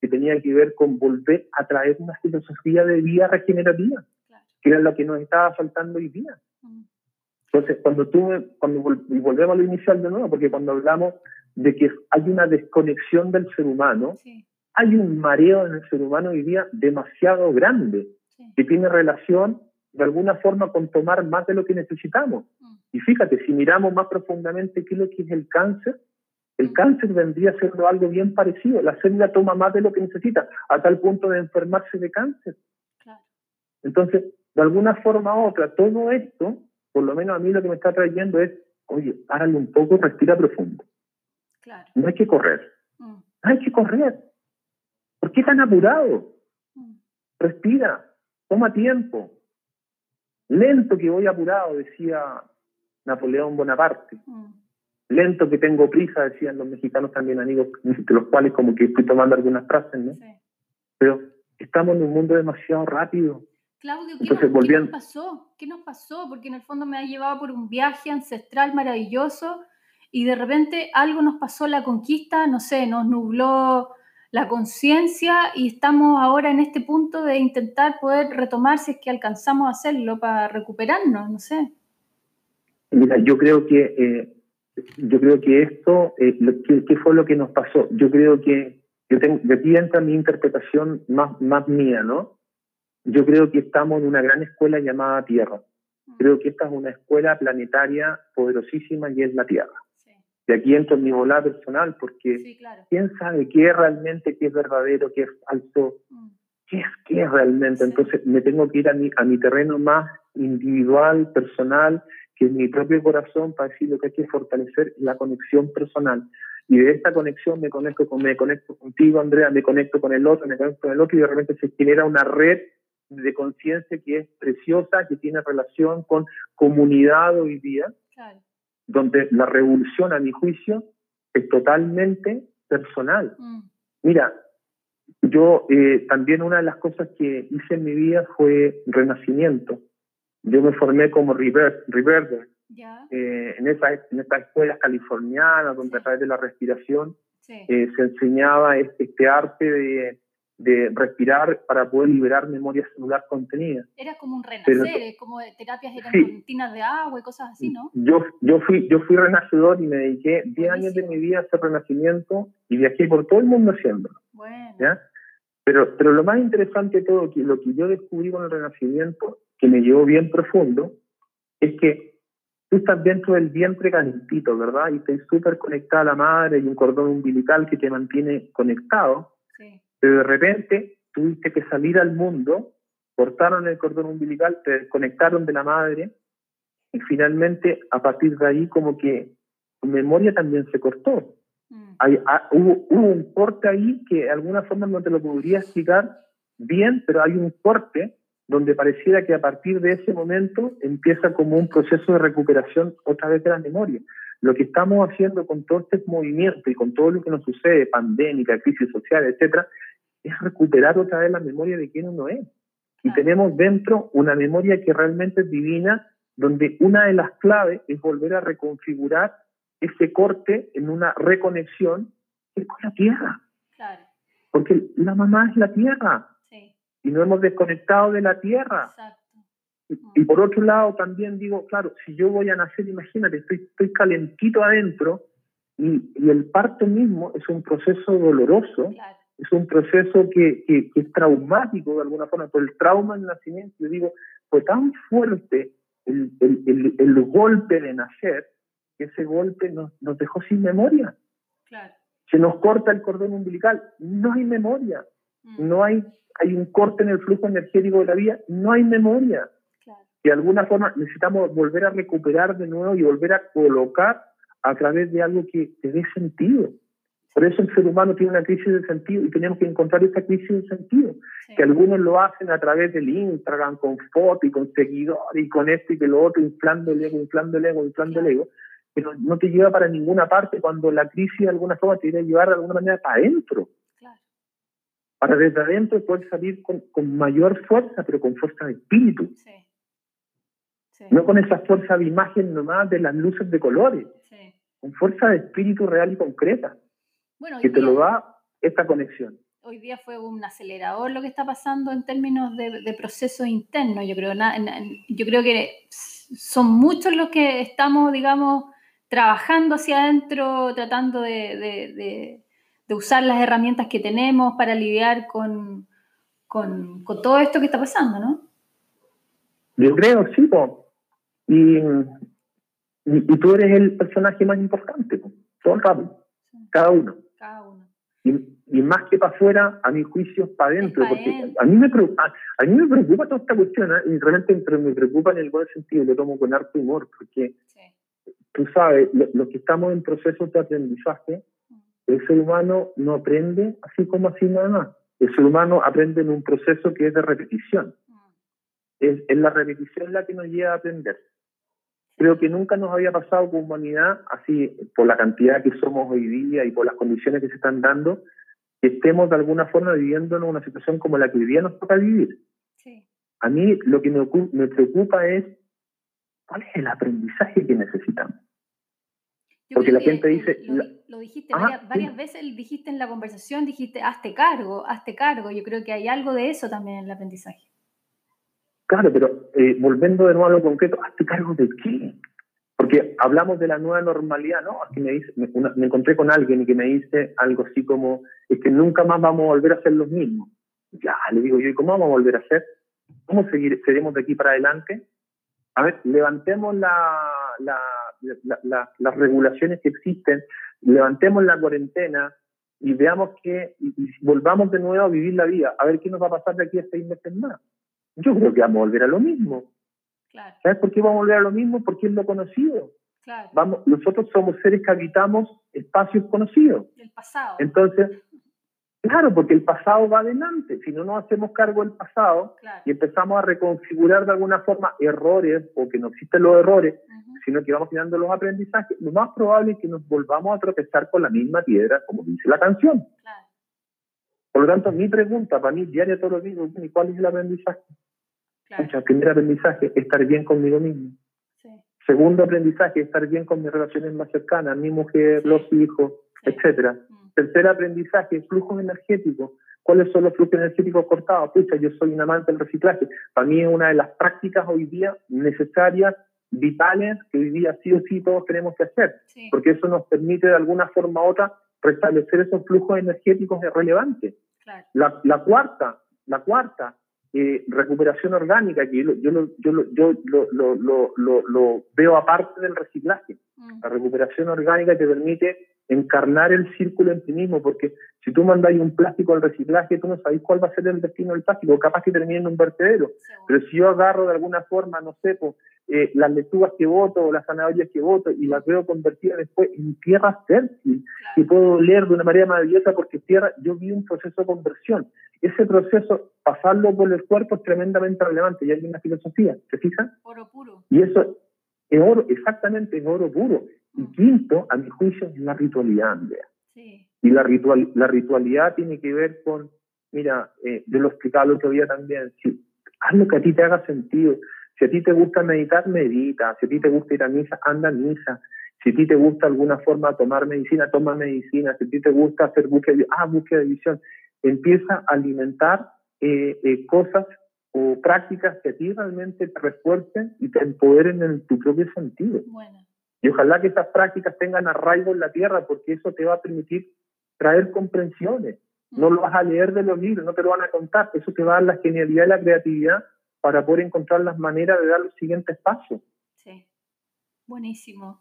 B: que tenía que ver con volver a traer una filosofía de vida regenerativa, que era lo que nos estaba faltando hoy día. Mm. Entonces, cuando tú, cuando y volvemos a lo inicial de nuevo, porque cuando hablamos de que hay una desconexión del ser humano, hay un mareo en el ser humano hoy día demasiado grande, que tiene relación de alguna forma con tomar más de lo que necesitamos. Mm. Y fíjate, si miramos más profundamente qué es lo que es el cáncer, el mm. cáncer vendría siendo algo bien parecido. La célula toma más de lo que necesita, a tal punto de enfermarse de cáncer. Entonces, de alguna forma u otra, todo esto, por lo menos a mí lo que me está trayendo es, oye, párale un poco, respira profundo. No hay que correr. Mm. No hay que correr. ¿Por qué tan apurado? Respira, toma tiempo, Lento que voy apurado, decía Napoleón Bonaparte. Mm. Lento que tengo prisa, decían los mexicanos también amigos, de los cuales como que estoy tomando algunas frases, ¿no? Pero estamos en un mundo demasiado rápido.
A: Claudio, ¿qué, nos, ¿qué, nos, pasó? ¿Qué nos pasó? Porque en el fondo me ha llevado por un viaje ancestral maravilloso y de repente algo nos pasó la conquista, no sé, nos nubló la conciencia y estamos ahora en este punto de intentar poder retomar si es que alcanzamos a hacerlo para recuperarnos, no sé.
B: Mira, yo creo que eh, yo creo que esto, eh, ¿qué, fue lo que nos pasó? Yo creo que yo tengo, de aquí entra mi interpretación más, más mía, ¿no? Yo creo que estamos en una gran escuela llamada Tierra. Mm. Creo que esta es una escuela planetaria poderosísima y es la Tierra. De aquí entro en mi volada personal, porque quién sabe qué es realmente, qué es verdadero, qué es falso, mm. qué es qué es realmente. Entonces me tengo que ir a mi, a mi terreno más individual, personal, que es mi propio corazón, para decir lo que hay que fortalecer la conexión personal. Y de esta conexión me conecto, con, me conecto contigo, Andrea, me conecto con el otro, me conecto con el otro, y de repente se genera una red de conciencia que es preciosa, que tiene relación con comunidad hoy día. Claro donde la revolución, a mi juicio, es totalmente personal. Mm. Mira, yo eh, también una de las cosas que hice en mi vida fue renacimiento. Yo me formé como reverber eh, en, esa, en estas escuelas californianas donde a través de la respiración eh, se enseñaba este, este arte de, de respirar para poder liberar memoria celular contenida.
A: Era como un renacer, como terapias eran sí, de agua y cosas así, ¿no?
B: Yo, yo, fui, yo fui renacedor y me dediqué 10 años de mi vida a hacer renacimiento y viajé por todo el mundo haciéndolo. Bueno. ¿ya? Pero, pero lo más interesante de todo, lo que yo descubrí con el renacimiento, que me llevó bien profundo, es que tú estás dentro del vientre calentito, ¿verdad? Y estás súper conectada a la madre y un cordón umbilical que te mantiene conectado pero de repente tuviste que salir al mundo, cortaron el cordón umbilical, te desconectaron de la madre y finalmente a partir de ahí como que tu memoria también se cortó. Mm. Hay, ah, hubo, un corte ahí que de alguna forma no te lo podría explicar bien, pero hay un corte donde pareciera que a partir de ese momento empieza como un proceso de recuperación otra vez de la memoria. Lo que estamos haciendo con todo este movimiento y con todo lo que nos sucede, pandémica, crisis social, etcétera, es recuperar otra vez la memoria de quién uno es. Y tenemos dentro una memoria que realmente es divina, donde una de las claves es volver a reconfigurar ese corte en una reconexión con la tierra. Porque la mamá es la tierra. Y no hemos desconectado de la tierra. Y, por otro lado, también digo, claro, si yo voy a nacer, imagínate, estoy, estoy calentito adentro y, el parto mismo es un proceso doloroso es un proceso que, que, es traumático de alguna forma, por el trauma del nacimiento. Yo digo, fue tan fuerte el, el, el, golpe de nacer que ese golpe nos, nos dejó sin memoria. Claro. Se nos corta el cordón umbilical, no hay memoria, mm. no hay, hay un corte en el flujo energético de la vida, no hay memoria. Claro. de alguna forma necesitamos volver a recuperar de nuevo y volver a colocar a través de algo que te dé sentido. Por eso el ser humano tiene una crisis de sentido y tenemos que encontrar esa crisis de sentido. Que algunos lo hacen a través del Instagram, con fotos y con seguidores y con esto y que lo otro, inflando el ego, inflando el ego, inflando el ego. Pero no te lleva para ninguna parte cuando la crisis de alguna forma te debe llevar de alguna manera para adentro. Para desde adentro poder salir con, con, mayor fuerza, pero con fuerza de espíritu. No con esa fuerza de imagen nomás de las luces de colores. Con fuerza de espíritu real y concreta que te lo da esta conexión.
A: Hoy día fue un acelerador lo que está pasando en términos de, de procesos internos. Yo creo, yo creo que son muchos los que estamos, digamos, trabajando hacia adentro, tratando de, de usar las herramientas que tenemos para lidiar con, con, con, todo esto que está pasando, ¿no?
B: Yo creo, sí, y, y, tú eres el personaje más importante, todo el rato, cada uno. Y, más que para afuera, a mi juicio, para adentro. Porque a mí, me preocupa, a, mí me preocupa toda esta cuestión, ¿eh? y realmente me preocupa en el buen sentido, lo tomo con harto humor, porque tú sabes, los que estamos en procesos de aprendizaje, mm. el ser humano no aprende así como así nada más. El ser humano aprende en un proceso que es de repetición. Mm. Es, es la repetición la que nos lleva a aprender creo que nunca nos había pasado como humanidad, así por la cantidad que somos hoy día y por las condiciones que se están dando, que estemos de alguna forma viviendo en una situación como la que hoy día nos toca vivir. A mí lo que me, me preocupa es cuál es el aprendizaje que necesitamos. Porque la gente dice...
A: Lo, dijiste varias, veces, dijiste en la conversación, dijiste, hazte cargo, hazte cargo. Yo creo que hay algo de eso también en el aprendizaje.
B: Claro, pero eh, volviendo de nuevo a lo concreto, ¿hazte cargo de qué? Porque hablamos de la nueva normalidad, ¿no? Aquí me, dice, me, encontré con alguien y que me dice algo así como, es que nunca más vamos a volver a ser los mismos. Ya, le digo yo, ¿y cómo vamos a volver a ser? ¿Cómo seguir, seguiremos de aquí para adelante? A ver, levantemos la, las regulaciones que existen, levantemos la cuarentena y veamos que y, volvamos de nuevo a vivir la vida, a ver qué nos va a pasar de aquí a seis meses más. Yo creo que vamos a volver a lo mismo. ¿Sabes por qué vamos a volver a lo mismo? Porque es lo conocido. Vamos, nosotros somos seres que habitamos espacios conocidos.
A: El pasado.
B: Entonces, Claro, porque el pasado va adelante. Si no nos hacemos cargo del pasado y empezamos a reconfigurar de alguna forma errores o que no existen los errores, sino que vamos tirando los aprendizajes, lo más probable es que nos volvamos a tropezar con la misma piedra, como dice la canción. Por lo tanto, mi pregunta para mí diaria todos los días, ¿cuál es el aprendizaje? el primer aprendizaje, estar bien conmigo mismo. Segundo aprendizaje, estar bien con mis relaciones más cercanas, mi mujer, los hijos, etcétera. Mm. Tercer aprendizaje, flujos energéticos. ¿Cuáles son los flujos energéticos cortados? Pucha, yo soy un amante del reciclaje. Para mí es una de las prácticas hoy día necesarias, vitales, que hoy día sí o sí todos tenemos que hacer, porque eso nos permite de alguna forma u otra restablecer esos flujos energéticos relevantes. La, la, cuarta, la cuarta, eh, recuperación orgánica, que yo, yo, yo, yo lo, lo, lo, veo aparte del reciclaje. Mm. La recuperación orgánica te permite encarnar el círculo en ti mismo, porque si tú mandas un plástico al reciclaje, tú no sabes cuál va a ser el destino del plástico, capaz que termine en un vertedero. Pero si yo agarro de alguna forma, no sé, pues, eh, las lechugas que voto o las zanahorias que voto y las veo convertidas después en tierra fértil, y puedo leer de una manera maravillosa porque tierra, yo vi un proceso de conversión. Ese proceso, pasarlo por el cuerpo es tremendamente relevante y hay una filosofía, ¿se fijan?
A: Oro puro.
B: Y eso es oro, exactamente, es oro puro. Y quinto, a mi juicio, es la ritualidad, Andrea. Y la, ritual, la ritualidad tiene que ver con, mira, eh, yo lo explicaba el otro día también, si, haz lo que a ti te haga sentido. Si a ti te gusta meditar, medita. Si a ti te gusta ir a misa, anda a misa. Si a ti te gusta alguna forma tomar medicina, toma medicina. Si a ti te gusta hacer búsqueda, ah, búsqueda de visión. Empieza a alimentar eh, eh, cosas o prácticas que a ti realmente te refuercen y te empoderen en tu propio sentido. Bueno. Y ojalá que esas prácticas tengan arraigo en la tierra, porque eso te va a permitir traer comprensiones. No lo vas a leer de los libros, no te lo van a contar. Eso te va a dar la genialidad y la creatividad para poder encontrar las maneras de dar los siguientes pasos.
A: Sí, buenísimo.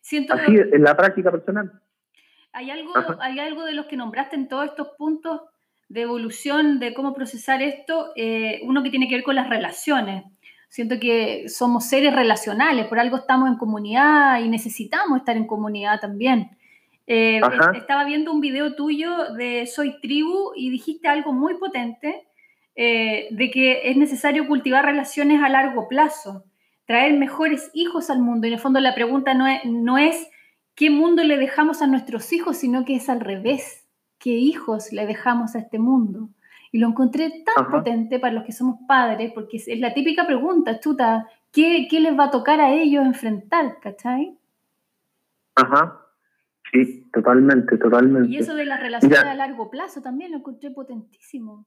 B: Siento Así, en la práctica personal.
A: ¿Hay algo, ¿Hay algo de los que nombraste en todos estos puntos de evolución, de cómo procesar esto? Eh, uno que tiene que ver con las relaciones. Siento que somos seres relacionales, por algo estamos en comunidad y necesitamos estar en comunidad también. Eh, estaba viendo un video tuyo de Soy Tribu y dijiste algo muy potente eh, de que es necesario cultivar relaciones a largo plazo, traer mejores hijos al mundo. Y en el fondo la pregunta no es, no es qué mundo le dejamos a nuestros hijos, sino que es al revés, qué hijos le dejamos a este mundo. Y lo encontré tan potente para los que somos padres, porque es, la típica pregunta, chuta, ¿qué, ¿qué, les va a tocar a ellos enfrentar, cachai?
B: Ajá, sí, totalmente, totalmente.
A: Y eso de las relaciones a largo plazo también lo encontré potentísimo.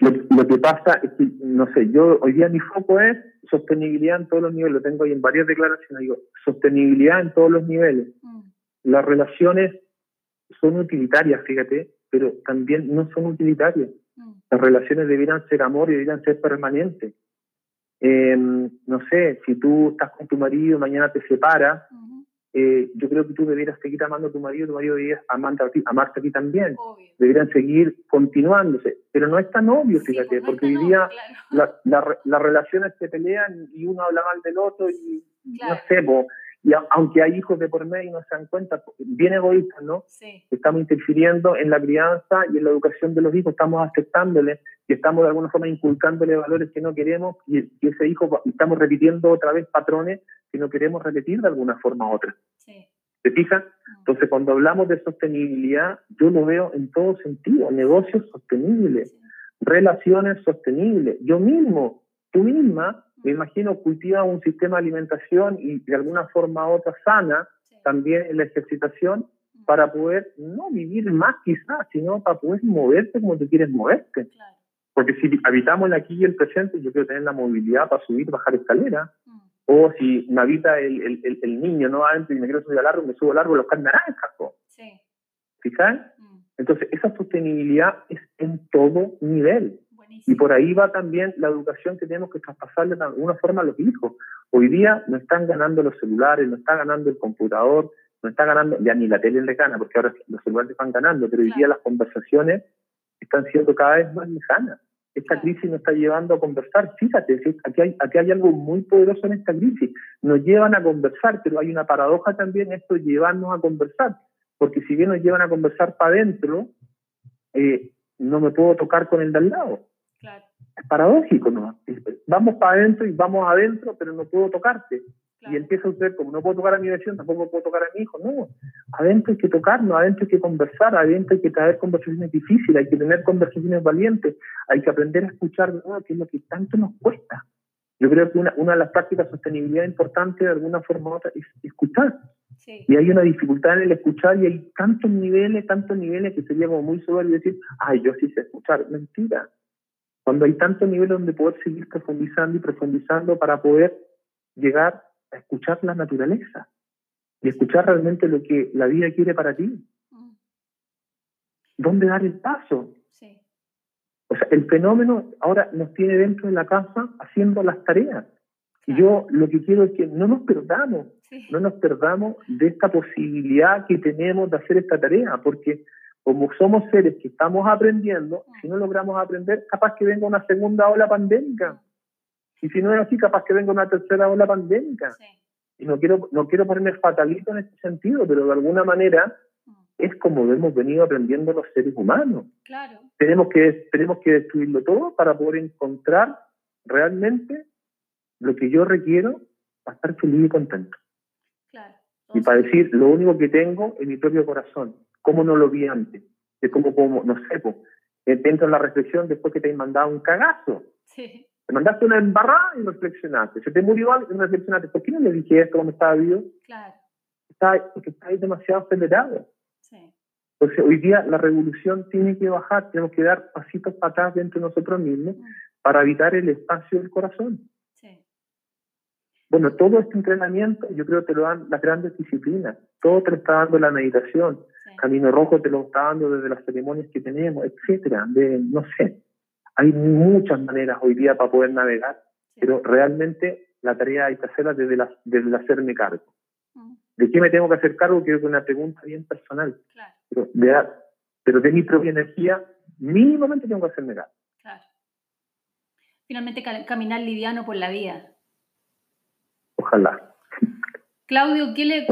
B: Lo, que pasa es que, no sé, yo hoy día mi foco es sostenibilidad en todos los niveles, lo tengo ahí en varias declaraciones, digo, sostenibilidad en todos los niveles. Mm. Las relaciones son utilitarias, fíjate, pero también no son utilitarias. Las relaciones debieran ser amor y debieran ser permanentes. Eh, no sé, si tú estás con tu marido, mañana te separas, eh, yo creo que tú debieras seguir amando a tu marido, tu marido debería amarte a ti, amarte a ti también. Deberían seguir continuándose. Pero no es tan obvio, fíjate, pues porque hoy día las relaciones se pelean y uno habla mal del otro y no sé, y aunque hay hijos de por medio y no se dan cuenta, bien egoístas, ¿no? Sí. Estamos interfiriendo en la crianza y en la educación de los hijos, estamos aceptándoles y estamos de alguna forma inculcándole valores que no queremos y, ese hijo, estamos repitiendo otra vez patrones que no queremos repetir de alguna forma u otra. Sí. ¿Te fijas? Mm. Entonces, cuando hablamos de sostenibilidad, yo lo veo en todo sentido, negocios sostenibles, relaciones sostenibles. Yo mismo, tú misma, me imagino, cultiva un sistema de alimentación y de alguna forma u otra sana, también en la ejercitación mm. para poder no vivir más quizás, sino para poder moverte como tú quieres moverte. Porque si habitamos el aquí y el presente, yo quiero tener la movilidad para subir, bajar escaleras. Mm. O si me habita el, el, el, niño, ¿no? Adentro y me quiero subir al árbol, me subo al árbol, los naranjas. Sí. Mm. Entonces, esa sostenibilidad es en todo nivel. Y por ahí va también la educación que tenemos que traspasarle de alguna forma a los hijos. Hoy día no están ganando los celulares, no está ganando el computador, no está ganando, ya ni la tele le gana, porque ahora los celulares están ganando, pero hoy día las conversaciones están siendo cada vez más lejanas. Esta crisis nos está llevando a conversar. Fíjate, aquí hay, aquí hay algo muy poderoso en esta crisis. Nos llevan a conversar, pero hay una paradoja también esto de llevarnos a conversar. Porque si bien nos llevan a conversar para adentro, eh, no me puedo tocar con el de al lado. Es paradójico, ¿no? Vamos para adentro y vamos adentro, pero no puedo tocarte. Y empieza a ser como no puedo tocar a mi vecino, tampoco puedo tocar a mi hijo. No, adentro hay que tocarnos, adentro hay que conversar, adentro hay que traer conversaciones difíciles, hay que tener conversaciones valientes, hay que aprender a escuchar nuevo, que es lo que tanto nos cuesta. Yo creo que una, una de las prácticas de sostenibilidad importante de alguna forma u otra es escuchar. Y hay una dificultad en el escuchar y hay tantos niveles, tantos niveles que sería como muy soberbio decir, ay, yo sí sé escuchar. Mentira. Cuando hay tantos niveles donde poder seguir profundizando y profundizando para poder llegar a escuchar la naturaleza y escuchar realmente lo que la vida quiere para ti. Mm. ¿Dónde dar el paso? O sea, el fenómeno ahora nos tiene dentro de la casa haciendo las tareas. Y yo lo que quiero es que no nos perdamos, no nos perdamos de esta posibilidad que tenemos de hacer esta tarea, porque como somos seres que estamos aprendiendo, si no logramos aprender, capaz que venga una segunda ola pandémica. Y si no es así, capaz que venga una tercera ola pandémica. Y no quiero, no quiero ponerme fatalito en este sentido, pero de alguna manera mm. es como hemos venido aprendiendo los seres humanos. Claro. Tenemos, que, tenemos que destruirlo todo para poder encontrar realmente lo que yo requiero para estar feliz y contento. Claro. Y para decir, lo único que tengo es mi propio corazón. ¿Cómo no lo vi antes? Es como, como no sé, pues, dentro de la reflexión después que te han mandado un cagazo. Sí. Te mandaste una embarrada y reflexionaste. Se te murió algo y reflexionaste. ¿Por qué no le dije esto cuando estaba vivo? Claro. Está, porque está ahí demasiado acelerado. Sí. Entonces, hoy día la revolución tiene que bajar, tenemos que dar pasitos para atrás dentro de nosotros mismos mm. para evitar el espacio del corazón. Sí. Bueno, todo este entrenamiento yo creo que te lo dan las grandes disciplinas. Todo te lo está dando la meditación, Camino Rojo te lo está dando desde las ceremonias que tenemos, etcétera. De, no sé, hay muchas maneras hoy día para poder navegar, pero realmente la tarea hay que hacerla desde, la, desde el hacerme cargo. Mm. ¿De qué me tengo que hacer cargo? Creo que es una pregunta bien personal. Pero, de, pero de mi propia energía, mínimamente tengo que hacerme cargo. Claro.
A: Finalmente caminar liviano por la vida.
B: Ojalá.
A: Claudio, ¿qué, le,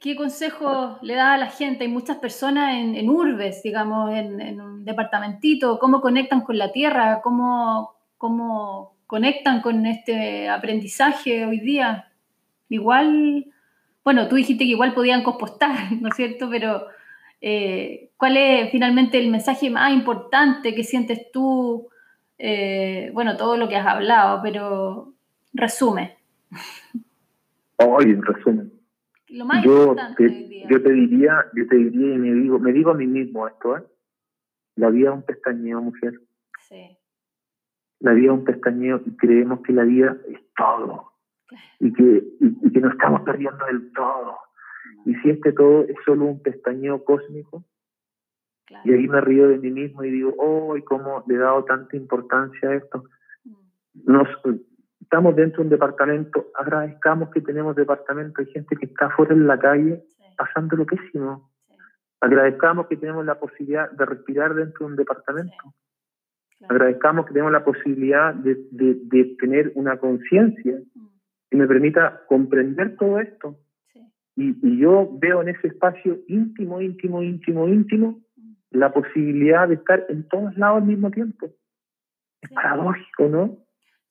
A: qué, consejo le da a la gente? Hay muchas personas en, urbes, digamos, en, un departamentito, ¿cómo conectan con la tierra? ¿Cómo, ¿Cómo conectan con este aprendizaje hoy día? Igual, bueno, tú dijiste que igual podían compostar, ¿no es cierto? Pero eh, ¿cuál es finalmente el mensaje más importante que sientes tú? Eh, bueno, todo lo que has hablado, pero resume.
B: Hoy, en resumen. yo te, yo te diría, yo te diría y me digo, me digo a mí mismo esto, ¿eh? La vida es un pestañeo, mujer. Sí. La vida es un pestañeo y creemos que la vida es todo. Y que, y, que nos estamos perdiendo del todo. Y si este todo es solo un pestañeo cósmico, y ahí me río de mí mismo y digo, oh, y cómo le he dado tanta importancia a esto. Mm. Nos, estamos dentro de un departamento, agradezcamos que tenemos departamento, hay gente que está fuera en la calle pasando lo pésimo. Agradezcamos que tenemos la posibilidad de respirar dentro de un departamento. Agradezcamos que tenemos la posibilidad de, de, tener una conciencia mm. que me permita comprender todo esto. Y, y, yo veo en ese espacio íntimo, íntimo, íntimo, íntimo, mm. la posibilidad de estar en todos lados al mismo tiempo. Es paradójico, ¿no?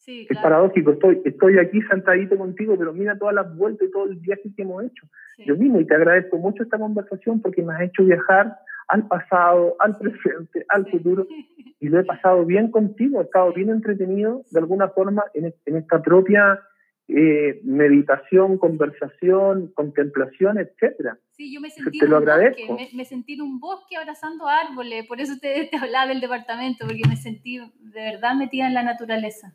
B: Es paradójico, estoy, estoy aquí sentadito contigo, pero mira todas las vueltas y todo el viaje que hemos hecho. Yo mismo, y te agradezco mucho esta conversación porque me has hecho viajar al pasado, al presente, al futuro, y lo he pasado bien contigo, he estado bien entretenido de alguna forma en, esta propia eh, meditación, conversación, contemplación, etcétera.
A: Sí, yo me sentí, te lo agradezco. Me, sentí en un bosque abrazando árboles, por eso te, te hablaba del departamento, porque me sentí de verdad metida en la naturaleza.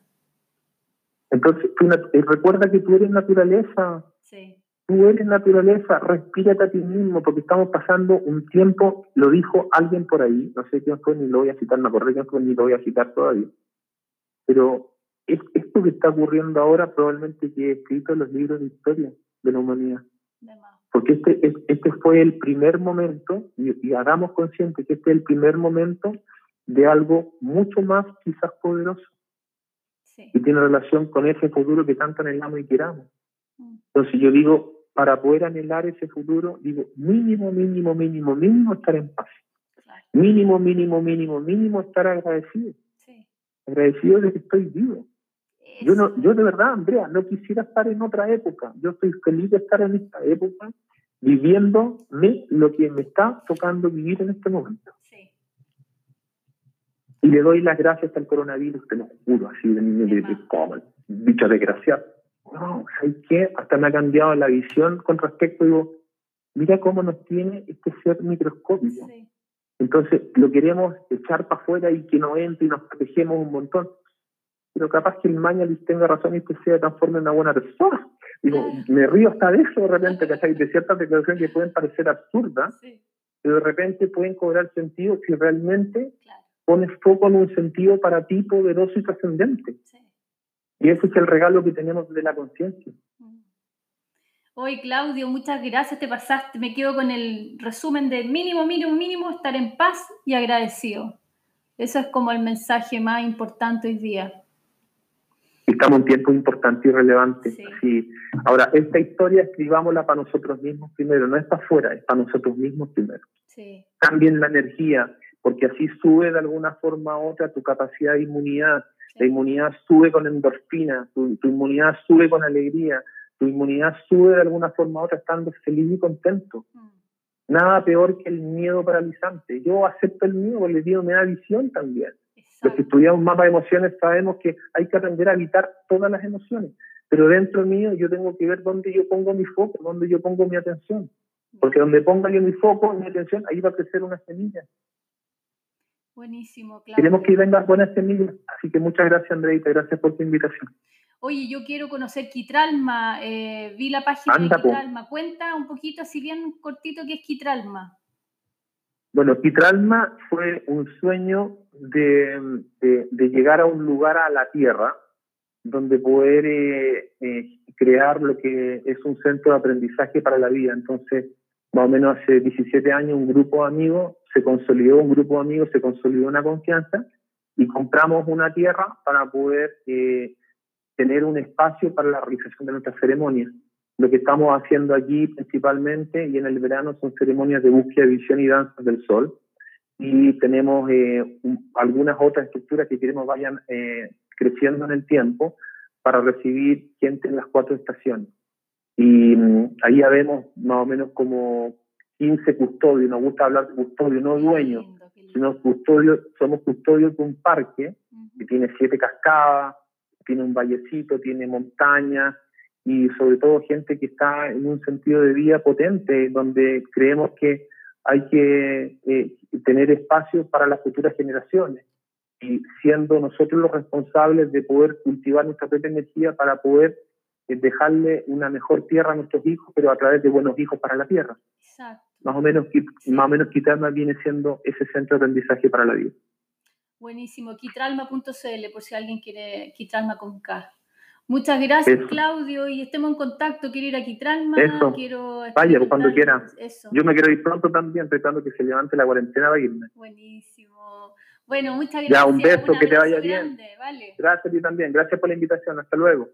B: Entonces, tú, recuerda que tú eres naturaleza. Sí. Tú eres naturaleza, respírate a ti mismo, porque estamos pasando un tiempo, lo dijo alguien por ahí, no sé quién fue, ni lo voy a citar, me acordé quién fue, ni lo voy a citar todavía. Pero esto que está ocurriendo ahora probablemente que he escrito en los libros de historia de la humanidad. Porque este, este fue el primer momento, y, hagamos consciente que este es el primer momento de algo mucho más quizás poderoso. Y tiene relación con ese futuro que tanto anhelamos y queramos. Mm. Entonces yo digo, para poder anhelar ese futuro, digo, mínimo, mínimo, mínimo, mínimo estar en paz. Mínimo, mínimo, mínimo, mínimo estar agradecido. Agradecido de que estoy vivo. Yo, no, yo de verdad, Andrea, no quisiera estar en otra época. Yo estoy feliz de estar en esta época, viviéndome lo que me está tocando vivir en este momento. Y le doy las gracias al coronavirus, te lo juro, así de, de, de, como, bicho desgraciado. No, ¿sabes qué? Hasta me ha cambiado la visión con respecto, digo, mira cómo nos tiene este ser microscópico. Entonces, lo queremos echar para afuera y que no entre y nos protegemos un montón pero capaz que el Mañalis tenga razón y que se transforme en una buena persona. Digo, me río hasta de eso de repente, hay De ciertas declaraciones que pueden parecer absurdas, pero de repente pueden cobrar sentido si realmente pones foco en un sentido para ti poderoso y trascendente. Y ese es el regalo que tenemos de la conciencia.
A: Hoy, mm. Claudio, muchas gracias, te pasaste. Me quedo con el resumen de mínimo, mínimo, mínimo, estar en paz y agradecido. Eso es como el mensaje más importante hoy día
B: estamos en un tiempo importante y relevante. Sí. Ahora, esta historia escribámosla para nosotros mismos primero, no es para afuera, es para nosotros mismos primero. Sí. Cambien la energía, porque así sube de alguna forma u otra tu capacidad de inmunidad. La inmunidad sube con endorfina, tu, inmunidad sube con alegría, tu inmunidad sube de alguna forma u otra estando feliz y contento. Mm. Nada peor que el miedo paralizante. Yo acepto el miedo porque el miedo me da visión también. Los que estudiamos mapa de emociones sabemos que hay que aprender a evitar todas las emociones, pero dentro mío yo tengo que ver dónde yo pongo mi foco, dónde yo pongo mi atención. Porque donde ponga yo mi foco, mi atención, ahí va a crecer una semilla.
A: Buenísimo,
B: claro. Queremos que vengan buenas semillas. Así que muchas gracias, Andreita. Gracias por tu invitación.
A: Oye, yo quiero conocer Quitralma. Eh, vi la página de Quitralma. Cuenta un poquito, si bien cortito, qué es Quitralma.
B: Bueno, Quitralma fue un sueño de, llegar a un lugar a la Tierra donde poder eh, eh, crear lo que es un centro de aprendizaje para la vida. Entonces, más o menos hace 17 años, un grupo de amigos se consolidó, un grupo de amigos se consolidó una confianza y compramos una tierra para poder eh, tener un espacio para la realización de nuestras ceremonias. Lo que estamos haciendo aquí principalmente y en el verano son ceremonias de búsqueda, visión y danzas del sol. Y tenemos eh, algunas otras estructuras que queremos vayan eh, creciendo en el tiempo para recibir gente en las cuatro estaciones. Y mm, ahí ya vemos más o menos como 15 custodios, nos gusta hablar de custodio, no dueños, sino custodios, somos custodios de un parque que tiene siete cascadas, tiene un vallecito, tiene montañas, y sobre todo gente que está en un sentido de vida potente, donde creemos que hay que eh, tener espacio para las futuras generaciones y siendo nosotros los responsables de poder cultivar nuestra propia energía para poder eh, dejarle una mejor tierra a nuestros hijos, pero a través de buenos hijos para la tierra. Más o menos, más o menos Quitralma viene siendo ese centro de aprendizaje para la vida.
A: Buenísimo, quitralma.cl por si alguien quiere quitralma con K. Muchas gracias, Claudio, y estemos en contacto. Quiero ir a Quitralma, quiero...
B: Vaya, cuando quiera. Yo me quiero ir pronto también, tratando que se levante la cuarentena para irme.
A: Buenísimo. Bueno, muchas gracias.
B: Ya, un beso, que te vaya bien. Gracias a ti también. Gracias por la invitación. Hasta luego.